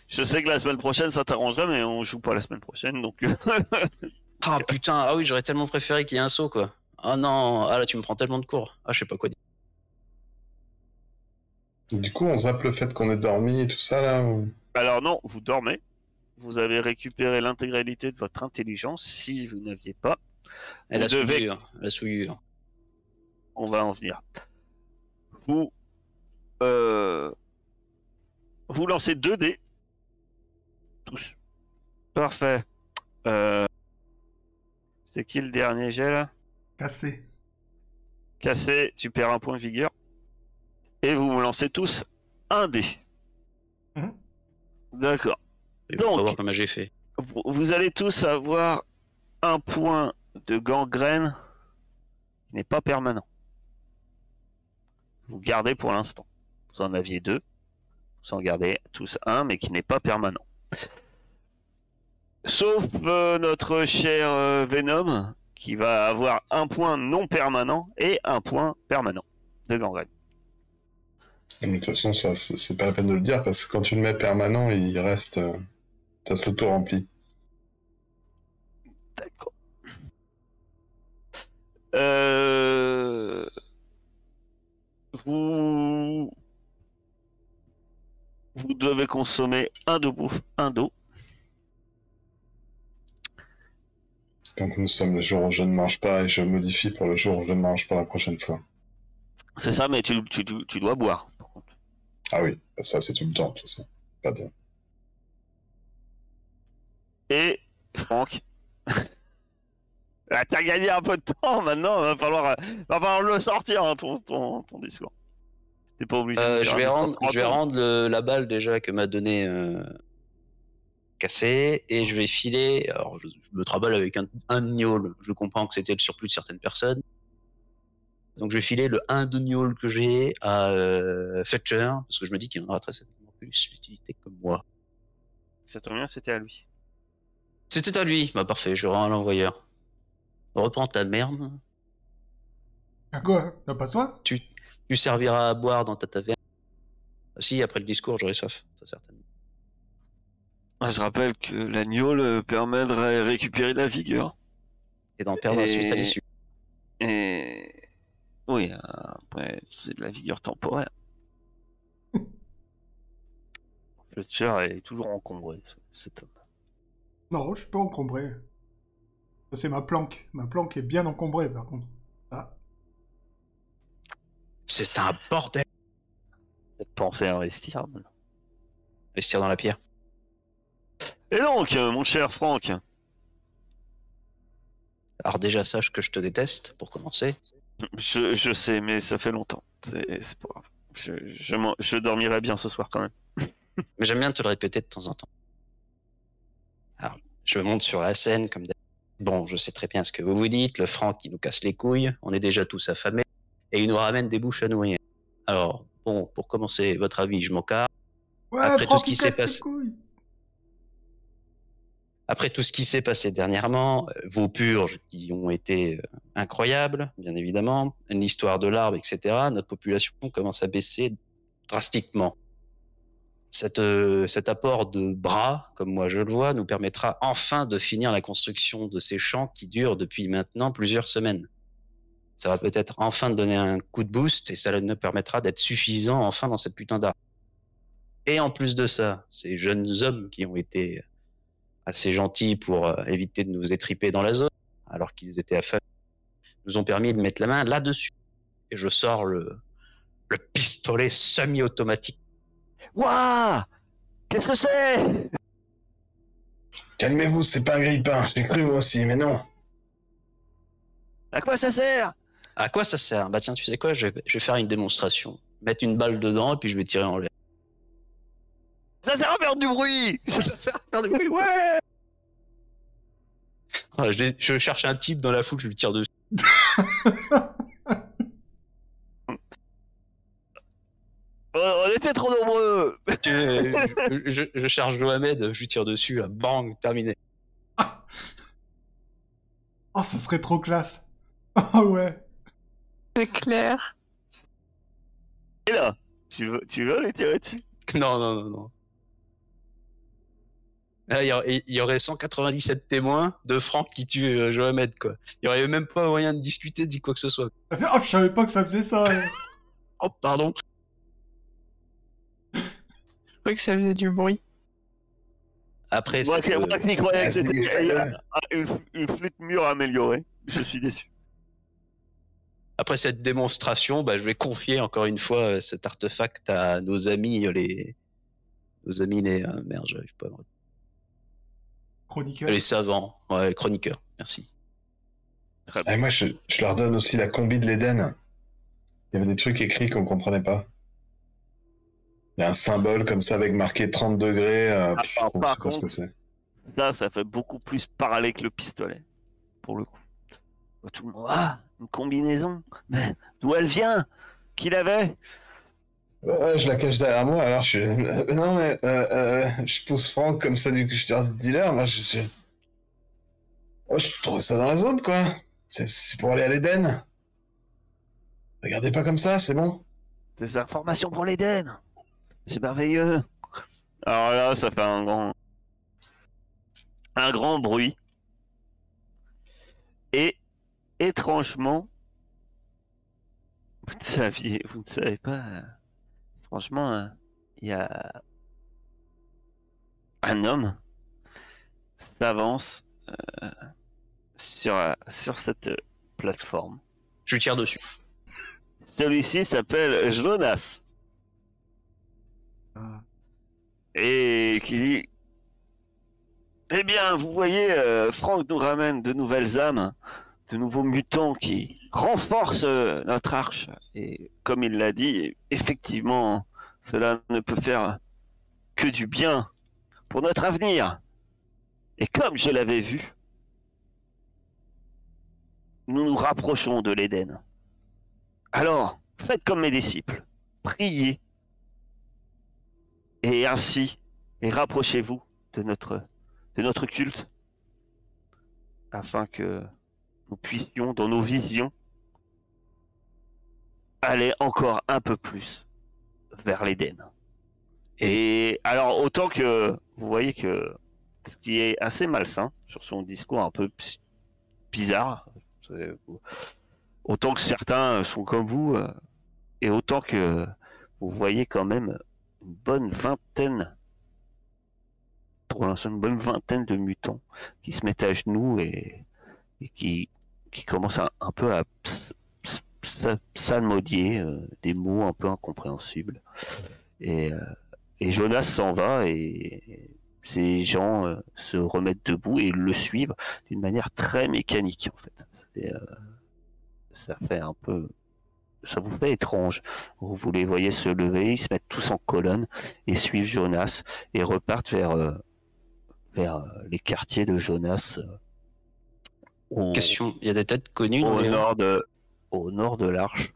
Je sais que la semaine prochaine, ça t'arrangerait, mais on joue pas la semaine prochaine, donc... euh, Ah putain, ah oui, j'aurais tellement préféré qu'il y ait un saut, quoi. Ah non, ah là, tu me prends tellement de cours. Ah, je sais pas quoi dire. Du coup, on zappe le fait qu'on ait dormi et tout ça, là. ou- Alors non, vous dormez. Vous avez récupéré l'intégralité de votre intelligence. Si vous n'aviez pas, Et Vous la devez- souillure, la souillure. on va en venir. Vous, euh, vous lancez 2 dés. Tous. Parfait. Euh, C'est qui le dernier jet là? Cassé. Cassé, tu perds un point de vigueur. Et vous me lancez tous un dé. Mhm. D'accord. Donc- voir comment j'ai fait. Vous, vous allez tous avoir un point de gangrène qui n'est pas permanent. Vous gardez pour l'instant. Vous en aviez deux. Vous en gardez tous un, mais qui n'est pas permanent. Sauf euh, notre cher euh, Venom, qui va avoir un point non permanent et un point permanent de gangrène. De toute façon, ça, c'est pas la peine de le dire, parce que quand tu le mets permanent, il reste. euh, Ça s'auto-remplit. D'accord. Euh... Vous... Vous devez consommer un de bouffe, un d'eau. Donc nous sommes le jour où je ne mange pas, et je modifie pour le jour où je mange pour la prochaine fois. C'est ça, mais tu, tu, tu- tu dois boire. par contre. Ah oui, ça c'est tout le temps, de toute façon. Pas de... Et Franck. Ah, T'as gagné un peu de temps maintenant, va falloir, euh, va falloir le sortir hein, ton, ton, ton discours. T'es pas obligé. de Euh, faire je vais rendre, je vais 30 ans. rendre le- la balle déjà que m'a donné euh, cassé et je vais filer. Alors, je, je me traballe avec un, un gnôle. Je comprends que c'était le surplus de certaines personnes. Donc, je vais filer le 1 de gnôle que j'ai à euh, Fetcher parce que je me dis qu'il en aura très certainement plus d'utilité que moi. Ça tombe bien, c'était à lui. C'était à lui. Bah, parfait, je rends à l'envoyeur. Reprends ta merde. Quoi? T'as pas soif? Tu serviras à boire dans ta taverne. Ah, si, après le discours, j'aurai soif. Ça, certainement. Ah, Je rappelle que l'agneau euh, permet de ré- récupérer de la vigueur. Et d'en perdre Et- ensuite à l'issue. Et oui, après, c'est de la vigueur temporaire. Fletcher est toujours encombré, ce- cet homme. Non, je suis pas encombré. Ça, c'est ma planque. Ma planque est bien encombrée, par contre. Ah. C'est un bordel. Peut-être penser à investir. Investir dans la pierre. Et donc, euh, mon cher Franck, Alors déjà, sache que je te déteste, pour commencer. je, je sais, mais ça fait longtemps. C'est c'est pas grave. Je, je, m'en- je dormirai bien ce soir quand même. Mais j'aime bien te le répéter de temps en temps. Alors, je monte sur la scène comme d'habitude. Bon, je sais très bien ce que vous vous dites. Le Franck qui nous casse les couilles. On est déjà tous affamés. Et il nous ramène des bouches à nourrir. Alors, bon, pour commencer, votre avis, je m'en carre. Ouais, Après tout ce qui s'est les passé- couilles. Après tout ce qui s'est passé dernièrement, euh, vos purges qui ont été euh, incroyables, bien évidemment, l'histoire de l'arbre, etc., notre population commence à baisser drastiquement. Euh, cet apport de bras, comme moi je le vois, nous permettra enfin de finir la construction de ces champs qui durent depuis maintenant plusieurs semaines. Ça va peut-être enfin donner un coup de boost et ça nous permettra d'être suffisant enfin dans cette putain d'arbre. Et en plus de ça, ces jeunes hommes qui ont été assez gentils pour euh, éviter de nous étriper dans la zone, alors qu'ils étaient affamés, nous ont permis de mettre la main là-dessus. Et je sors le, le pistolet semi-automatique. Waouh Qu'est-ce que c'est? Calmez-vous, c'est pas un grippin. J'ai cru moi aussi, mais non. À quoi ça sert? À quoi ça sert? Bah tiens, tu sais quoi je vais, je vais faire une démonstration. Mettre une balle dedans et puis je vais tirer en l'air. Ça sert à faire du bruit Ça sert à faire du bruit, ouais Ah, je, cherche un type dans la foule, je lui tire dessus. On on était trop nombreux je, je, je charge Mohamed, je lui tire dessus, là, bang, terminé. Oh, ça serait trop classe. Ah ouais. C'est clair. Et là Tu veux, tu veux les tirer dessus? Non, non, non, non. Il y, aurait- il y aurait 197 témoins de Franck qui tue euh, Mohamed, quoi. Il y aurait même pas moyen de discuter, de quoi que ce soit. Oh, je savais pas que ça faisait ça. hein. Oh, pardon. Je croyais que ça faisait du bruit. Après, Moi, c'est qui- que- moi qui croyais Ah, que c'est c'était des chaleurs. une, une flûte mûre améliorée, je suis déçu. après cette démonstration, bah, je vais confier encore une fois euh, cet artefact à nos amis, les. Nos amis, les. euh, merde, j'arrive pas à me Chroniqueur. Les savants, ouais, chroniqueurs, merci. Très Et moi, je, je leur donne aussi la combi de l'Éden. Il y avait des trucs écrits qu'on comprenait pas. Il y a un symbole comme ça avec marqué 30 degrés. euh, Ah, pff, par- je par sais pas ce que contre- c'est. Là, ça fait beaucoup plus parler que le pistolet, pour le coup. Tout le monde, ah, une combinaison Mais d'où elle vient? Qui l'avait? Ouais, je la cache derrière moi, alors je suis. Euh, non, mais euh, euh, je pousse Franck comme ça du customer dealer. Moi, je suis. Oh, je trouve ça dans la zone, quoi. C'est- pour aller à l'Éden. Regardez pas comme ça, c'est bon. C'est sa formation pour l'Éden C'est merveilleux Alors là, ça fait un grand... Un grand bruit. Et, étrangement... Vous ne saviez... Vous ne savez pas... Étrangement, euh, il y a... Un homme s'avance euh, sur, euh, sur cette plateforme. Je tire dessus. Celui-ci s'appelle Jonas. Ah. Et qui dit Eh bien, vous voyez, euh, Franck nous ramène de nouvelles âmes, de nouveaux mutants qui renforcent euh, notre arche. Et comme il l'a dit, effectivement, cela ne peut faire que du bien pour notre avenir. Et comme je l'avais vu, nous nous rapprochons de l'Éden. Alors, faites comme mes disciples, priez, et ainsi, et rapprochez-vous de notre, de notre culte, afin que nous puissions, dans nos visions, aller encore un peu plus vers l'Éden. Et alors, autant que vous voyez que ce qui est assez malsain sur son discours un peu bizarre, autant que certains sont comme vous, euh, et autant que vous voyez quand même une bonne vingtaine, pour l'instant une bonne vingtaine de mutants qui se mettent à genoux et, qui, commencent un peu à psalmodier euh, des mots un peu incompréhensibles. Et, euh, et Jonas s'en va et ces gens euh, se remettent debout et le suivent d'une manière très mécanique en fait. Et, ça fait un peu ça vous fait étrange. Vous les voyez se lever, ils se mettent tous en colonne et suivent Jonas et repartent vers, euh, vers les quartiers de Jonas euh, au, Question, il y a des têtes connues au nord de, au nord de l'Arche.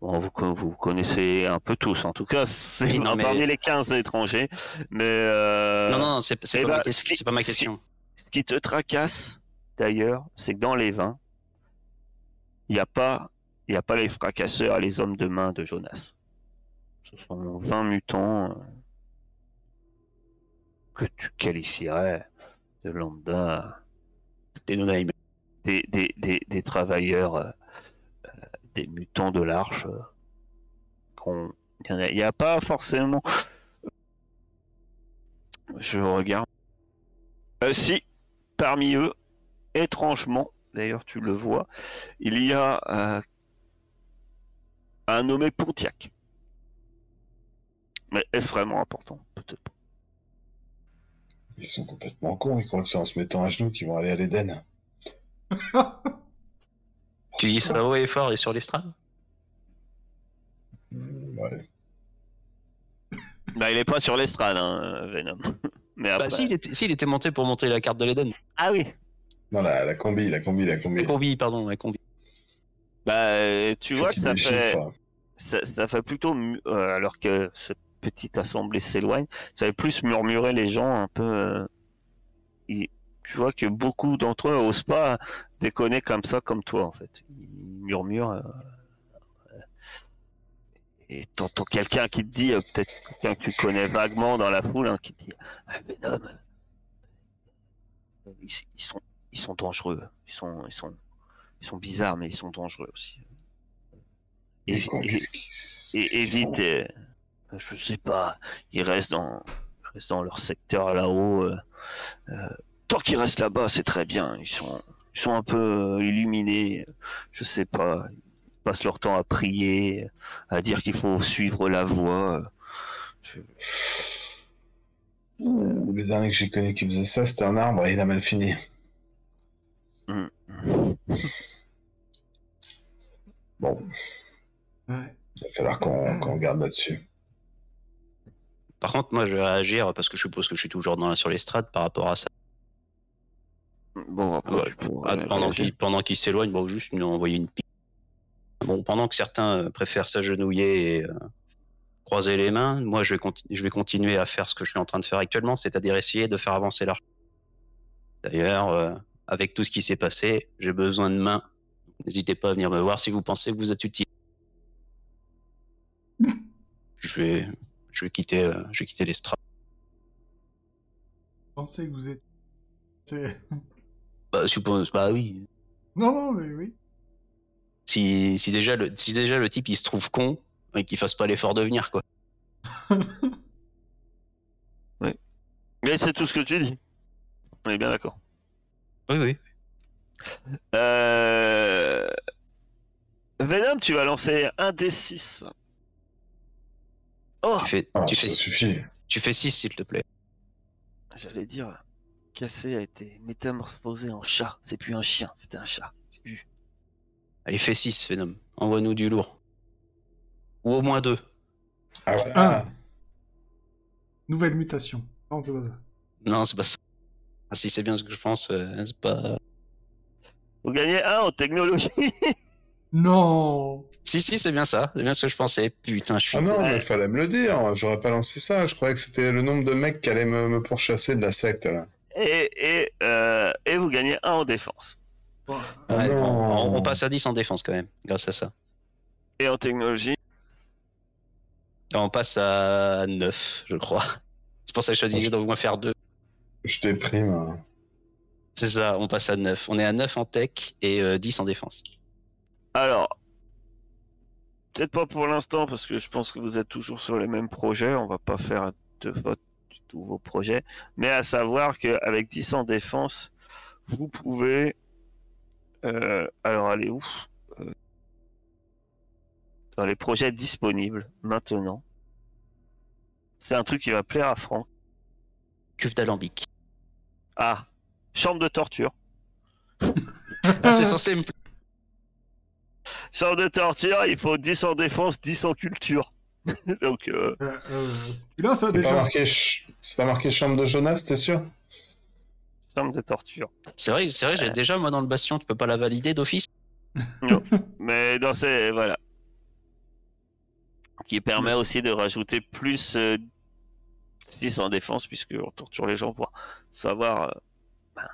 Bon, vous, vous connaissez un peu tous, en tout cas, c'est Oui, mais- parmi les 15 étrangers. Mais euh, Non, non, non, c'est eh pas, ben, ma ce question- pas ma ce qui- question. ce qui te tracasse, d'ailleurs, c'est que dans les vins, il n'y a pas, il y a pas les fracasseurs, les hommes de main de Jonas. Ce sont 20 mutants euh, que tu qualifierais de lambda, Des no-name. des, des, des, des travailleurs, euh, des mutants de l'arche. euh, qu'on- Il n'y a, il y a pas forcément. Je regarde. Euh, si, parmi eux, étrangement, d'ailleurs tu le vois, il y a euh, un nommé Pontiac. Mais est-ce vraiment important? Peut-être pas. Ils sont complètement cons, ils croient que c'est en se mettant à genoux qu'ils vont aller à l'Éden. Tu dis ça haut et fort et sur l'estrade Hmm, Ouais. Bah, il est pas sur l'estrade, hein, Venom. Mais après... Bah, était, s'il était monté pour monter la carte de l'Eden. Ah oui Non, la, la combi, la combi, la combi. La combi, pardon, la combi. Bah, euh, tu vois que ça fait, ça, ça fait plutôt, mu- euh, alors que cette petite assemblée s'éloigne, ça fait plus murmurer les gens un peu. euh, ils- tu vois que beaucoup d'entre eux osent pas déconner comme ça, comme toi en fait. Ils murmurent. euh, et t'entends quelqu'un qui te dit, euh, peut-être quelqu'un que tu connais vaguement dans la foule, hein, qui te dit Ah, Venom, euh, ils, ils sont, ils sont dangereux. Ils sont, ils sont, ils sont bizarres, mais ils sont dangereux aussi. Mais quoi, et évite, je sais pas, ils restent dans, ils restent dans leur secteur là-haut. Euh, euh, tant qu'ils restent là-bas, c'est très bien. Ils sont, ils sont un peu euh, illuminés. Je sais pas, ils passent leur temps à prier, à dire qu'il faut suivre la voie. Je- Ouh, Le dernier que j'ai connu qui faisait ça, c'était un arbre et il a mal fini. Hmm. Bon, Ouais. il va falloir qu'on qu'on garde là-dessus. Par contre, moi, je vais réagir parce que je suppose que je suis toujours dans la, sur l'estrade par rapport à ça. Bon, après, Ouais, tu pourras Ah, pendant qu'il pendant qu'il s'éloigne, bon, juste nous envoyer une pique. Bon, pendant que certains euh, préfèrent s'agenouiller et euh, croiser les mains, moi, je vais, conti- je vais continuer à faire ce que je suis en train de faire actuellement, c'est-à-dire essayer de faire avancer l'arche. D'ailleurs, euh, avec tout ce qui s'est passé, j'ai besoin de mains. N'hésitez pas à venir me voir si vous pensez que vous êtes utile. Je vais, je vais quitter, euh, je vais quitter l'estrade. Pensez que vous êtes. C'est- Bah, suppose, bah oui. Non, non, mais oui. Si, si déjà le, si déjà le type il se trouve con et qu'il fasse pas l'effort de venir, quoi. Mais c'est tout ce que tu dis. On est bien d'accord. Oui, oui. Euh... Venom, tu vas lancer un des 6. Oh Tu fais, Ah, fais, tu fais 6 s'il te plaît. J'allais dire, Cassé a été métamorphosé en chat. C'est plus un chien, c'était un chat. J'ai vu. Allez, fais 6, Venom. Envoie-nous du lourd. Ou au moins deux. Ah, voilà. Ah. Nouvelle mutation. Non, c'est pas ça. Non, c'est pas ça. Ah, si c'est bien ce que je pense, euh, c'est pas. Vous gagnez un en technologie. Non Si, si, c'est bien ça. C'est bien ce que je pensais. Putain, je suis. Ah non, Ouais. mais fallait me le dire. J'aurais pas lancé ça. Je croyais que c'était le nombre de mecs qui allaient me, me pourchasser de la secte, là. Et, et, euh, et vous gagnez un en défense. Ah Ouais, on, on passe à 10 en défense quand même, grâce à ça. Et en technologie. On passe à 9, je crois. C'est pour ça que je disais d'au moins faire 2. Je déprime. hein. C'est ça, on passe à 9. On est à 9 en tech et euh, 10 en défense. Alors, peut-être pas pour l'instant, parce que je pense que vous êtes toujours sur les mêmes projets. On va pas faire de vote du tout vos projets. Mais à savoir qu'avec 10 en défense, vous pouvez. euh, alors, allez où Euh, Dans les projets disponibles maintenant. C'est un truc qui va plaire à Franck. Cuve d'alambic. Ah, chambre de torture. Ah, c'est censé me Chambre de torture, il faut 10 en défense, 10 en culture. Donc, euh, euh, euh, tu l'as ça C'est pas, déjà marqué ch- c'est pas marqué chambre de Jonas, t'es sûr? Chambre de torture. C'est vrai, c'est vrai, j'ai déjà moi dans le bastion, tu peux pas la valider d'office? Mais dans ces. Voilà. Qui permet aussi de rajouter plus euh, 6 en défense, puisque on torture les gens pour savoir euh, ben,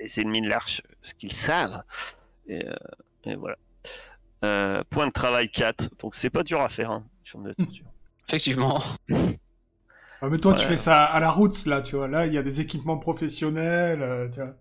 les ennemis de l'arche, ce qu'ils savent. Et, euh, et voilà. Euh, point de travail 4. Donc c'est pas dur à faire, hein, chambre de torture. Effectivement. Ah, mais toi, tu fais ça à la route, là, tu vois. Là, il y a des équipements professionnels, euh, tu vois.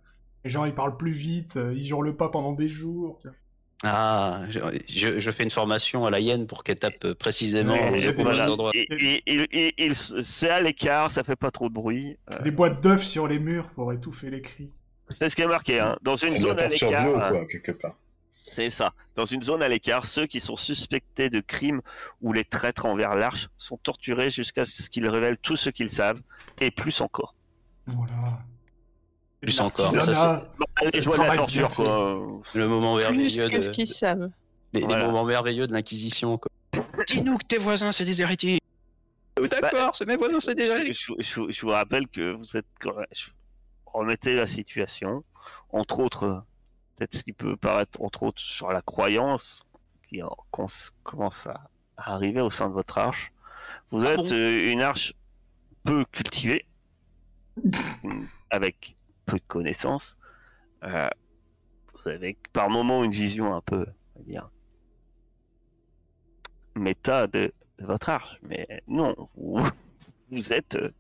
Les gens, ils parlent plus vite, euh, ils hurlent pas pendant des jours. tu vois. Ah, je, je- je fais une formation à la hyène pour qu'elle tape euh, précisément Ouais, Voilà. endroits. Et- et- et- il- c'est à l'écart, ça fait pas trop de bruit. Euh, Des boîtes d'œufs sur les murs pour étouffer les cris. C'est ce qui est marqué, hein. Dans une C'est zone à l'écart. hein. quoi, quelque part. C'est ça. Dans une zone à l'écart, ceux qui sont suspectés de crimes ou les traîtres envers l'Arche sont torturés jusqu'à ce qu'ils révèlent tout ce qu'ils savent, et plus encore. Voilà. Plus encore, ça. Bon, allez, Le je la torture, quoi. Le moment Plus merveilleux que ce de... qu'ils savent. les, moments merveilleux de l'inquisition. quoi. Dis-nous que tes voisins c'est des héritiers. Oh, D'accord, c'est mes voisins c'est des héritiers. Je, je- je vous rappelle que vous êtes. je- Remettez la situation, entre autres, peut-être ce qui peut paraître, entre autres, sur la croyance qui en- cons- commence à, arriver au sein de votre arche. Vous Ah êtes bon euh, une arche peu cultivée, avec peu de connaissances. Euh, vous avez par moments une vision un peu, on va dire, méta de, de votre arche. Mais non, vous, vous êtes euh,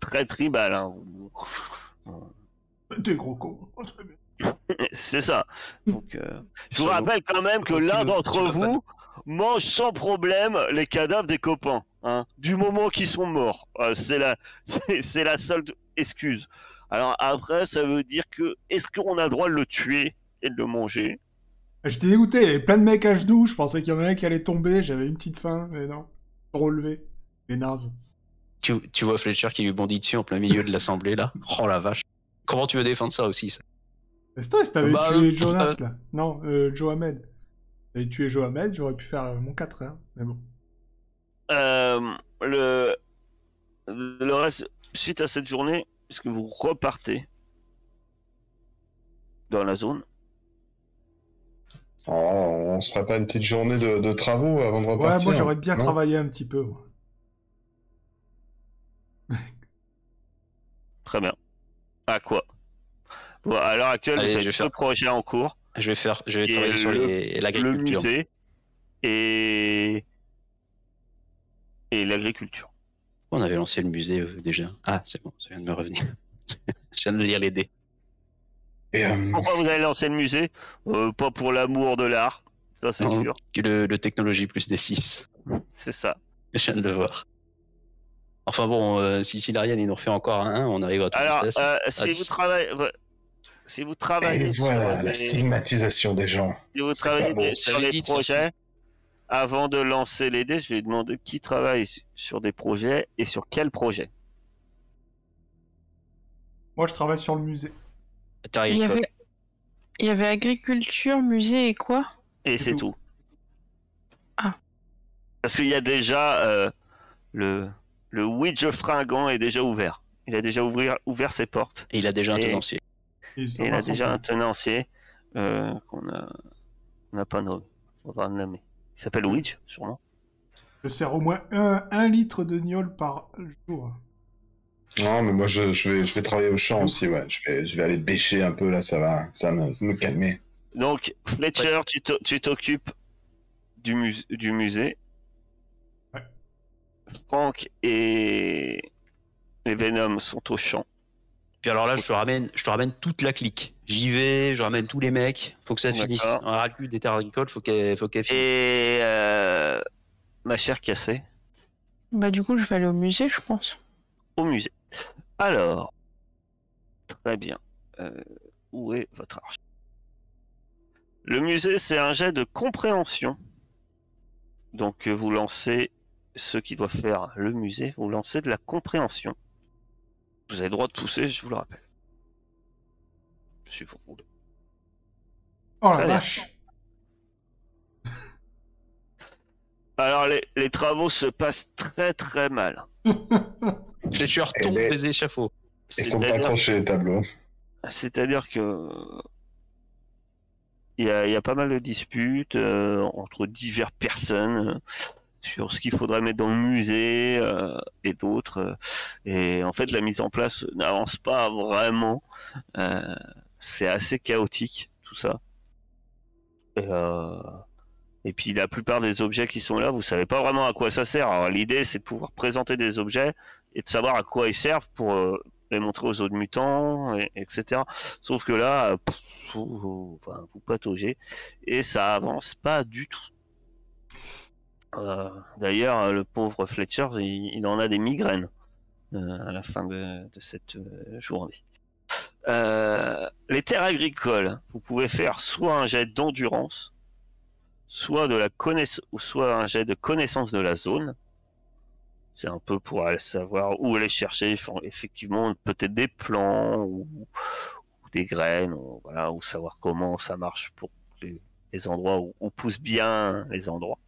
très tribal. hein. Vous- T'es gros con. Oh, très bien. C'est ça. Donc, euh, je vous rappelle quand même que l'un d'entre vous mange sans problème les cadavres des copains, hein, du moment qu'ils sont morts. Euh, c'est la, c'est la seule excuse. Alors après, ça veut dire que est-ce qu'on a le droit de le tuer et de le manger? J'étais dégoûté, il y avait plein de mecs à genoux, je pensais qu'il y en avait un qui allait tomber, j'avais une petite faim, mais non. Relevés. Les nazes. Tu, tu vois Fletcher qui lui bondit dessus en plein milieu de l'assemblée là? Oh la vache. Comment tu veux défendre ça aussi ça? C'est toi si t'avais Bah, tué euh, Jonas là? Non, euh, Johamed. T'avais tué Johamed, j'aurais pu faire euh, mon 4 hein. Mais bon. Euh, le, le reste, suite à cette journée, est-ce que vous repartez dans la zone? Oh, on se ferait pas une petite journée de, de travaux avant de Ouais, repartir moi j'aurais bien travaillé un petit peu. Très bien. À quoi? Bon, à l'heure actuelle, Allez, vous je avez vais deux faire- projets en cours. Je vais faire, je vais travailler sur le- les- le l'agriculture. musée et, et l'agriculture. On avait lancé le musée euh, déjà. Ah, c'est bon, ça vient de me revenir. je viens de lire les dés. Et, euh, Pourquoi vous avez lancé le musée? Euh, Pas pour l'amour de l'art, ça c'est Non. sûr, Le, le technologie plus des 6. c'est ça. Je viens de le voir. Enfin bon, euh, si Silarian il nous refait encore un 1, on arrive à tout Alors, euh, à si, vous travaillez, ouais, si vous travaillez et sur voilà, la les- stigmatisation des gens. Si vous travaillez bon. sur les projets, avant de lancer les dés, je vais demander qui travaille su- sur des projets et sur quel projet. Moi je travaille sur le musée. Il y avait... Il y avait agriculture, musée et quoi? Et C'est c'est tout. tout. Ah. Parce qu'il y a déjà euh, le, le Ouija fringant est déjà ouvert. Il a déjà ouvrir, ouvert ses portes. Et il a déjà un Et- tenancier. Et a déjà un tenancier euh, qu'on n'a pas nommé. Faudra le nommer. Il s'appelle Ouija, sûrement. Je sers au moins un, un litre de gnôle par jour. Non, mais moi je, je vais, je vais travailler au champ aussi, ouais. Je vais, je vais aller bêcher un peu là, ça va, ça me, ça va me calmer. Donc, Fletcher, tu t'o- tu t'occupes du, mus- du musée. Ouais. Franck et les Venom sont au champ. Puis alors là, je te ramène, je te ramène toute la clique. J'y vais, je ramène tous les mecs. Faut que ça finisse. Un raclu des terres agricoles, faut qu'elle, faut qu'elle finisse. Et euh, ma chère Cassé, Bah du coup, je vais aller au musée, je pense. au musée. Alors, très bien. Euh, où est votre arche? Le musée, c'est un jet de compréhension. Donc, euh, vous lancez ceux qui doivent faire le musée, vous lancez de la compréhension. Vous avez le droit de pousser, je vous le rappelle. Je suis fou. Oh la bien. vache Alors, les, les travaux se passent très très mal. Fletcher Eh tombe ben, des échafauds. Ils sont pas C'est-à-dire accrochés les tableaux. C'est-à-dire que il y a, il y a pas mal de disputes euh, entre diverses personnes euh, sur ce qu'il faudrait mettre dans le musée euh, et d'autres. euh, et en fait, la mise en place n'avance pas vraiment. Euh, c'est assez chaotique tout ça. Et, puis la plupart des objets qui sont là, vous savez pas vraiment à quoi ça sert. L'idée, c'est de pouvoir présenter des objets et de savoir à quoi ils servent pour les montrer aux autres mutants, et- etc. Sauf que là, vous, vous pataugez et ça avance pas du tout. Euh, D'ailleurs, le pauvre Fletcher, il, en a des migraines euh, à la fin de, cette euh, journée. Euh, les terres agricoles, vous pouvez faire soit un jet d'endurance, soit de la soit un jet de connaissance de la zone. C'est un peu pour savoir où aller chercher effectivement peut-être des plants ou, des graines, ou, savoir comment ça marche pour les, les endroits où, où poussent bien les endroits.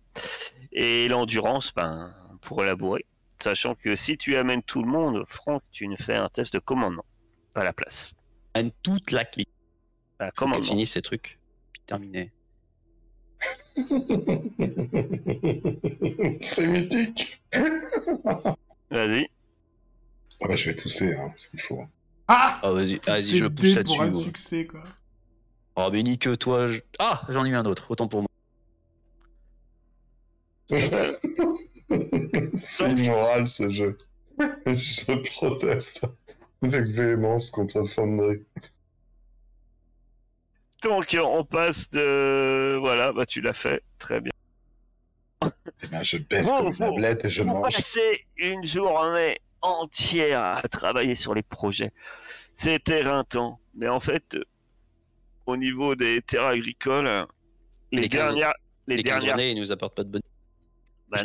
Et l'endurance, ben, pour élaborer. Sachant que si tu amènes tout le monde, Franck, tu nous fais un test de commandement à la place. Amène toute la clique. Commandement. finisse ces trucs. Puis terminé. C'est mythique. Vas-y. Ah bah je vais pousser, hein, ce qu'il faut. Ah Ah, vas-y, vas-y, C'est je pousse dé pour un là-dessus. succès, quoi. Oh, mais nique toi. je- Ah, j'en ai eu un autre. Autant pour moi. C'est immoral ce jeu. Je proteste avec véhémence contre Fondry. Donc on passe de voilà, bah tu l'as fait, très bien. Eh ben, je une wow. tablette et je Vous mange. passez une journée entière à travailler sur les projets. C'est éreintant, mais en fait, au niveau des terres agricoles, les, Les dernières, les, Les 15 dernières, journées, ils nous apportent pas de bonnes. Que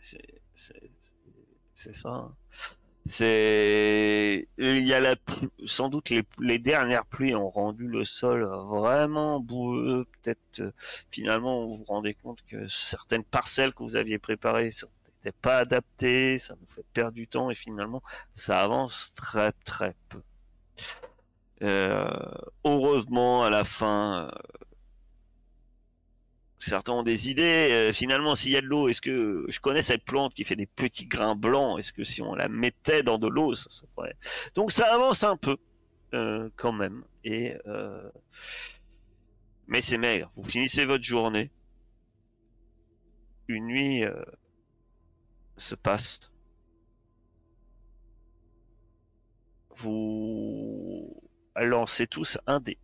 c'est- ça. hein. C'est il y a la sans doute les, les dernières pluies ont rendu le sol vraiment boueux. Peut-être euh, finalement vous vous rendez compte que certaines parcelles que vous aviez préparées n'étaient pas adaptées, ça nous fait perdre du temps et finalement ça avance très très peu. Euh, heureusement à la fin euh, certains ont des idées. Euh, finalement, s'il y a de l'eau, est-ce que je connais cette plante qui fait des petits grains blancs? Est-ce que si on la mettait dans de l'eau, ça, pourrait- Donc ça avance un peu euh, quand même. Et euh, mais c'est maigre. Vous finissez votre journée. Une nuit se passe. Vous lancez tous un dé.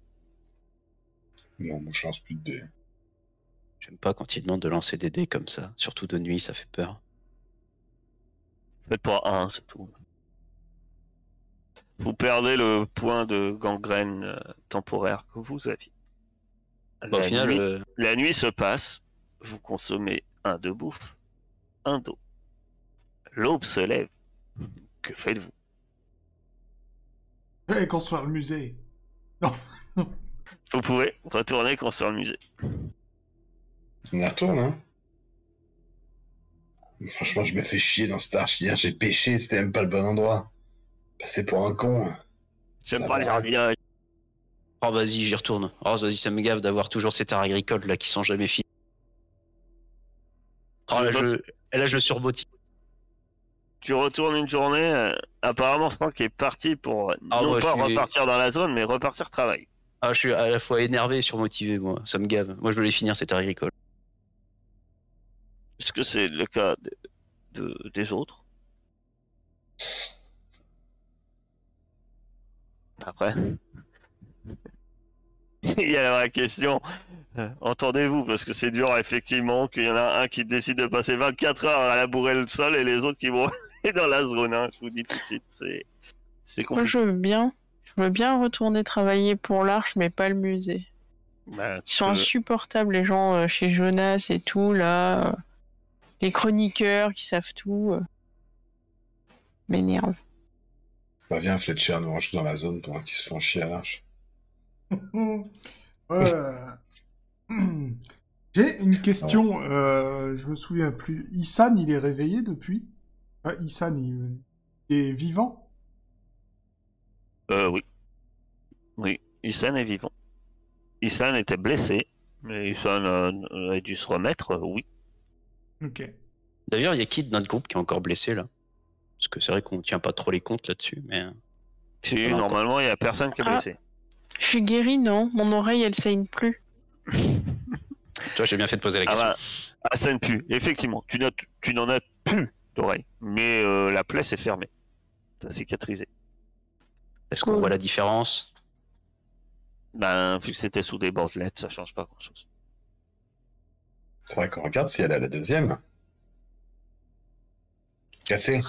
Non, moi je plus de dés. J'aime pas quand ils demandent de lancer des dés comme ça. Surtout de nuit, ça fait peur. Faites pas un, c'est tout. Vous perdez le point de gangrène euh, temporaire que vous aviez. Bah, au La final, nuit- euh, La nuit se passe, vous consommez un de bouffe, un d'eau. L'aube se lève. Que faites-vous? Et construire le musée. Vous pouvez retourner construire le musée. On y retourne, hein Franchement, je me fais chier dans cette arche. Hier, j'ai pêché, c'était même pas le bon endroit. Passer pour un con. J'aime pas les jardinages. Oh, vas-y, j'y retourne. Oh, vas-y, ça me gave d'avoir toujours ces terres agricoles là qui sont jamais finies. Oh, là, je, et là, je surbotis. Tu retournes une journée, euh, apparemment Franck est parti pour euh, Ah, non moi, pas suis- repartir dans la zone, mais repartir travailler. Ah, je suis à la fois énervé et surmotivé, moi. Ça me gave. Moi, je les finir ces terres agricoles. Est-ce que c'est le cas de, de- des autres? Après, il y a la vraie question. euh, Entendez-vous, parce que c'est dur effectivement qu'il y en a un qui décide de passer 24 heures à labourer le sol et les autres qui vont aller dans la zone. hein, je vous dis tout de suite, c'est c'est Moi, compliqué. je veux bien. Je veux bien retourner travailler pour l'Arche, mais pas le musée. Bah, Ils sont peux- insupportables, les gens euh, chez Jonas et tout, là. Les chroniqueurs qui savent tout. euh, M'énerve. Bah, viens, Fletcher, nous range dans la zone pendant qu'ils se font chier à l'arche. Euh, J'ai une question. euh, je me souviens plus. Issan, il est réveillé depuis? Ah, Issan, il... il est vivant? Euh, oui. Oui, Isan est vivant. Isan était blessé, mais Isan euh, a dû se remettre, oui. Ok. D'ailleurs, il y a qui de notre groupe qui est encore blessé là? Parce que c'est vrai qu'on tient pas trop les comptes là-dessus, mais. Si, a encore- normalement, il n'y a personne qui est Ah. blessé. Je suis guérie, non Mon oreille, elle saigne plus. Toi, j'ai bien fait de poser la Ah question. bah, ah, ça ne pue. Effectivement, tu n'as- tu n'en as plus d'oreille, mais euh, la plaie s'est fermée. Ça cicatrisé. Est-ce qu'on voit la différence? Ben, vu que c'était sous des bandelettes, ça change pas grand-chose. Faudrait qu'on regarde si elle a la deuxième. Cassée.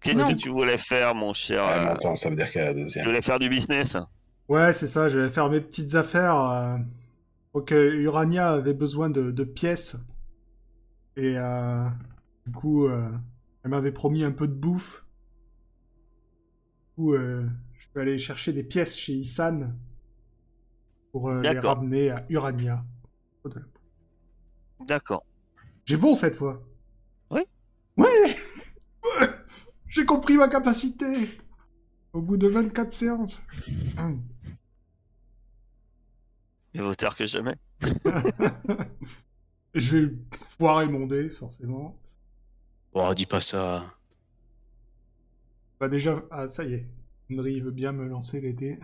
Qu'est-ce que tu voulais faire, mon cher Ah, euh, montant, ça veut dire qu'elle est la Tu deuxième. voulais faire du business? Ouais, c'est ça, je vais faire mes petites affaires. euh, euh, Urania avait besoin de, de pièces. Et euh, du coup, euh, elle m'avait promis un peu de bouffe. Du coup, euh, je vais aller chercher des pièces chez Isan pour euh, les ramener à Urania. D'accord. J'ai bon cette fois. Oui. Ouais J'ai compris ma capacité Au bout de 24 séances. Il vaut tard que jamais. Je vais foirer mon dé, forcément. Oh, dis pas ça. Bah déjà, ah ça y est, Henry veut bien me lancer les dés.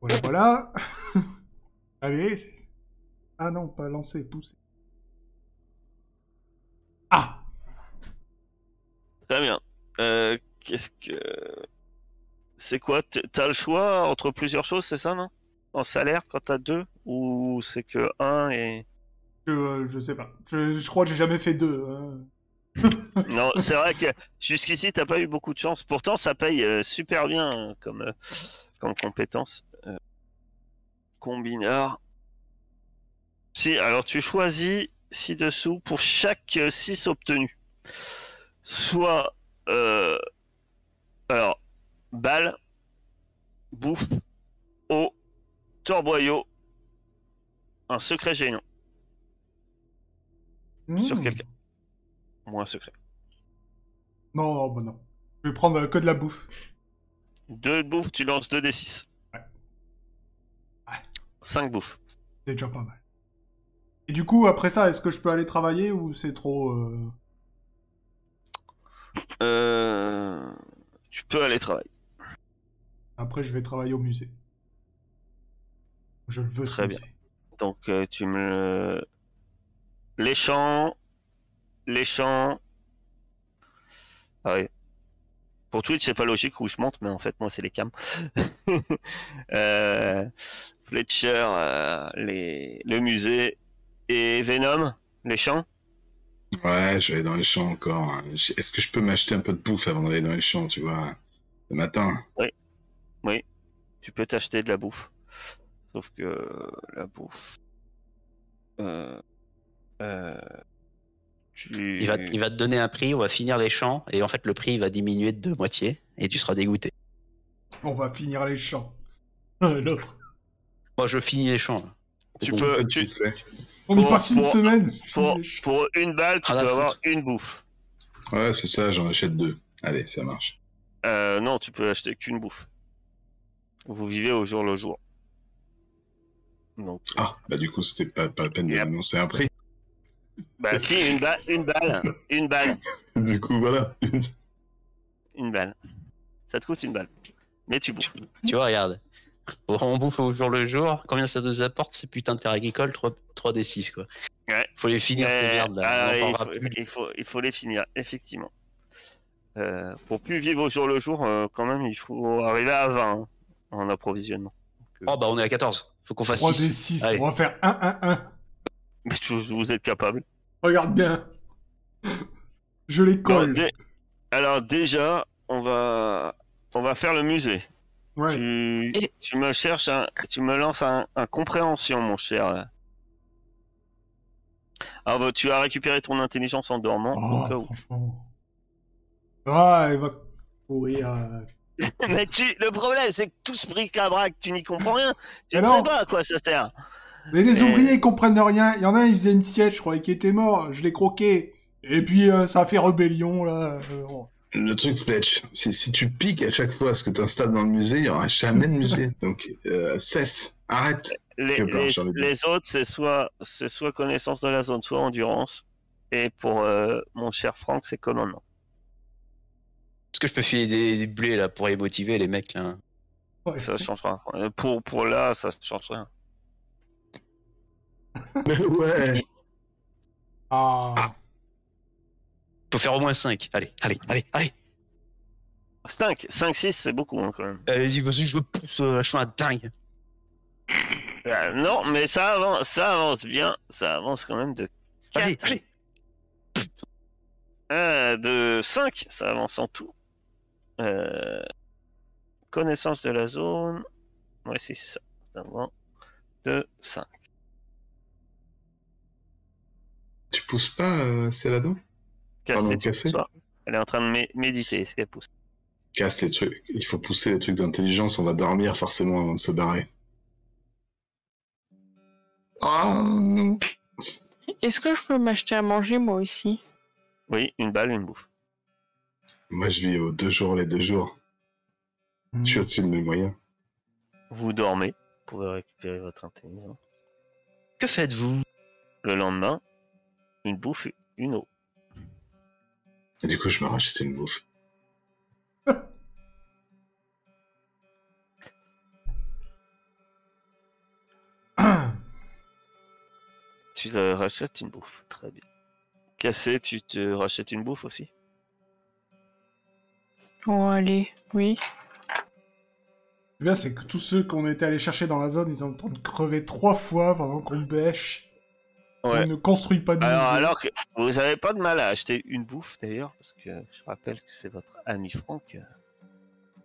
Voilà, voilà. Allez. Ah non, pas lancer, pousser. Ah Très bien. Euh, Qu'est-ce que. C'est quoi T'as le choix entre plusieurs choses, c'est ça, non? En salaire, quand t'as deux Ou c'est que un et. je, euh, je sais pas. Je, je crois que j'ai jamais fait deux. hein. Non, c'est vrai que jusqu'ici, t'as pas eu beaucoup de chance. Pourtant, ça paye euh, super bien hein, comme, euh, comme compétence. Euh, combinard. Si, alors tu choisis ci-dessous pour chaque 6 obtenus. Soit. euh, alors, balle, bouffe, eau, torboyau, un secret sur Hmm. quelqu'un. Ou un secret. Non, non, bah non. Je vais prendre euh, que de la bouffe. Deux de bouffe, tu lances 2 d6. Ouais. Ouais. 5 bouffes. C'est déjà pas mal. Et du coup, après ça, est-ce que je peux aller travailler ou c'est trop... euh, Euh... Tu peux aller travailler. Après, je vais travailler au musée. Je le veux, ce Très bien. musée. Donc euh, tu me... Les champs... Les champs... Ah oui. Pour Twitch, c'est pas logique où je monte, mais en fait, moi, c'est les cams. euh... Fletcher, euh, les... le musée et Venom, les champs? Ouais, je vais aller dans les champs encore. hein. Est-ce que je peux m'acheter un peu de bouffe avant d'aller dans les champs, tu vois, le matin? Tu peux t'acheter de la bouffe. Sauf que la bouffe. Euh, euh, tu... Il va, il va te donner un prix, on va finir les champs, et en fait, le prix il va diminuer de moitié, et tu seras dégoûté. On va finir les champs. L'autre. Moi, je finis les champs. tu Bon, peux, Tu tu- sais. On y Pour- passe une pour- semaine. pour, pour une balle, tu Ah, peux avoir une bouffe. Ouais, c'est ça, j'en achète deux. Allez, ça marche. Euh, non, tu peux acheter qu'une bouffe. Vous vivez au jour le jour. Donc, Ah, bah du coup, c'était pas, pas la peine de Yep. m'annoncer un prix. bah si, une balle, une balle, une balle, Du coup, voilà. une balle. Ça te coûte une balle. Mais tu bouffes. Tu vois, regarde. On bouffe au jour le jour. Combien ça nous apporte ces putains de terres agricoles? 3, 3d6 quoi. Ouais. Faut les finir ces merdes là. ah, il, faut, plus. il, faut, il faut les finir, effectivement. Euh, pour plus vivre au jour le jour, euh, quand même, il faut arriver à 20 hein, en approvisionnement. Oh bah on est à 14. Faut qu'on fasse 3 6. des 6. Allez. On va faire 1, 1, 1. Mais tu- vous êtes capable. Regarde bien. Je les colle. dé- Alors déjà, on va, on va faire le musée. Ouais. Tu, Et- tu me cherches, un, tu me lances un, un compréhension, mon cher. Alors, bah, tu as récupéré ton intelligence en dormant. Oh, franchement. Ah, il va courir. euh. Mais tu, le problème, c'est que tout ce bric-à-brac, tu n'y comprends rien. Tu Mais ne non. sais pas à quoi ça sert. Mais les Et- ouvriers, ils comprennent rien. Il y en a, ils faisaient une siège, je croyais qu'il était mort. Je l'ai croqué. Et puis, euh, ça a fait rébellion, là. Euh, oh. Le truc, Fletch, c'est si tu piques à chaque fois ce que tu installes dans le musée, il n'y aura jamais de musée. Donc, euh, cesse, arrête. Les, les- autres, c'est soit, c'est soit connaissance de la zone, soit endurance. Et pour euh, mon cher Franck, c'est commandement. Est-ce que je peux filer des, des blés là pour les motiver les mecs là? Ouais. Ça changera. Euh, Pour, pour là, ça change rien. ouais. Ah. Faut faire au moins 5. Allez, allez, allez, allez. 5, 5, 6, c'est beaucoup hein, quand même. Allez-y, vas-y, je pousse euh, je un dingue. Euh, non, mais ça avance, ça avance bien. Ça avance quand même de 4. Allez, allez. Euh, de 5, ça avance en tout. Euh, Connaissance de la zone. Ouais, si, c'est ça. Ça avance De 5. Tu pousses pas, euh, Célado Casse Pardon, les trucs casser ce soir. Elle est en train de mé- méditer. Est-ce qu'elle pousse Casse les trucs. Il faut pousser les trucs d'intelligence, on va dormir forcément avant de se barrer. Ah non Est-ce que je peux m'acheter à manger moi aussi? Oui, une balle, une bouffe. Moi je vis aux deux jours les deux jours. Hmm. Je suis au-dessus de mes moyens. Vous dormez. Vous pouvez récupérer votre intelligence. Que faites-vous? Le lendemain, une bouffe, une eau. Et du coup je me rachète une bouffe. Tu te rachètes une bouffe. Très bien. Cassé, tu te rachètes une bouffe aussi? Oh, allez, oui. Le bien, c'est que tous ceux qu'on était allés chercher dans la zone, ils ont le temps de crever trois fois pendant qu'on bêche. Ouais. On ne construit pas de Alors, musée. alors que vous n'avez pas de mal à acheter une bouffe d'ailleurs, parce que je rappelle que c'est votre ami Franck euh,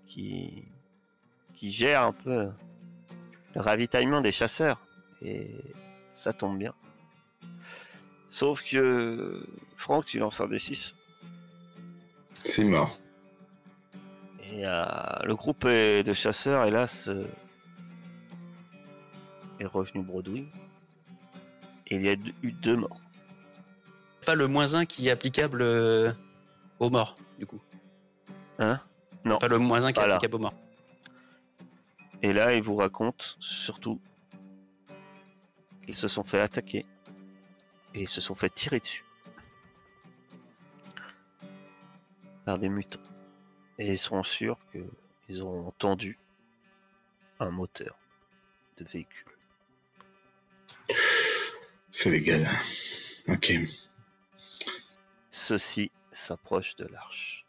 qui, qui gère un peu le ravitaillement des chasseurs. Et ça tombe bien. Sauf que Franck, tu lances un D6. C'est mort. Et euh, le groupe est- de chasseurs, hélas, euh, est revenu bredouille. Il y a eu deux morts. Pas le moins 1 qui est applicable euh, aux morts, du coup. Hein? Non. Pas le moins 1 qui est Voilà. applicable aux morts. Et là, il vous raconte surtout qu'ils se sont fait attaquer et ils se sont fait tirer dessus par des mutants. Et ils sont sûrs qu'ils ont entendu un moteur de véhicule. C'est légal. Ok. Ceux-ci s'approchent de l'arche.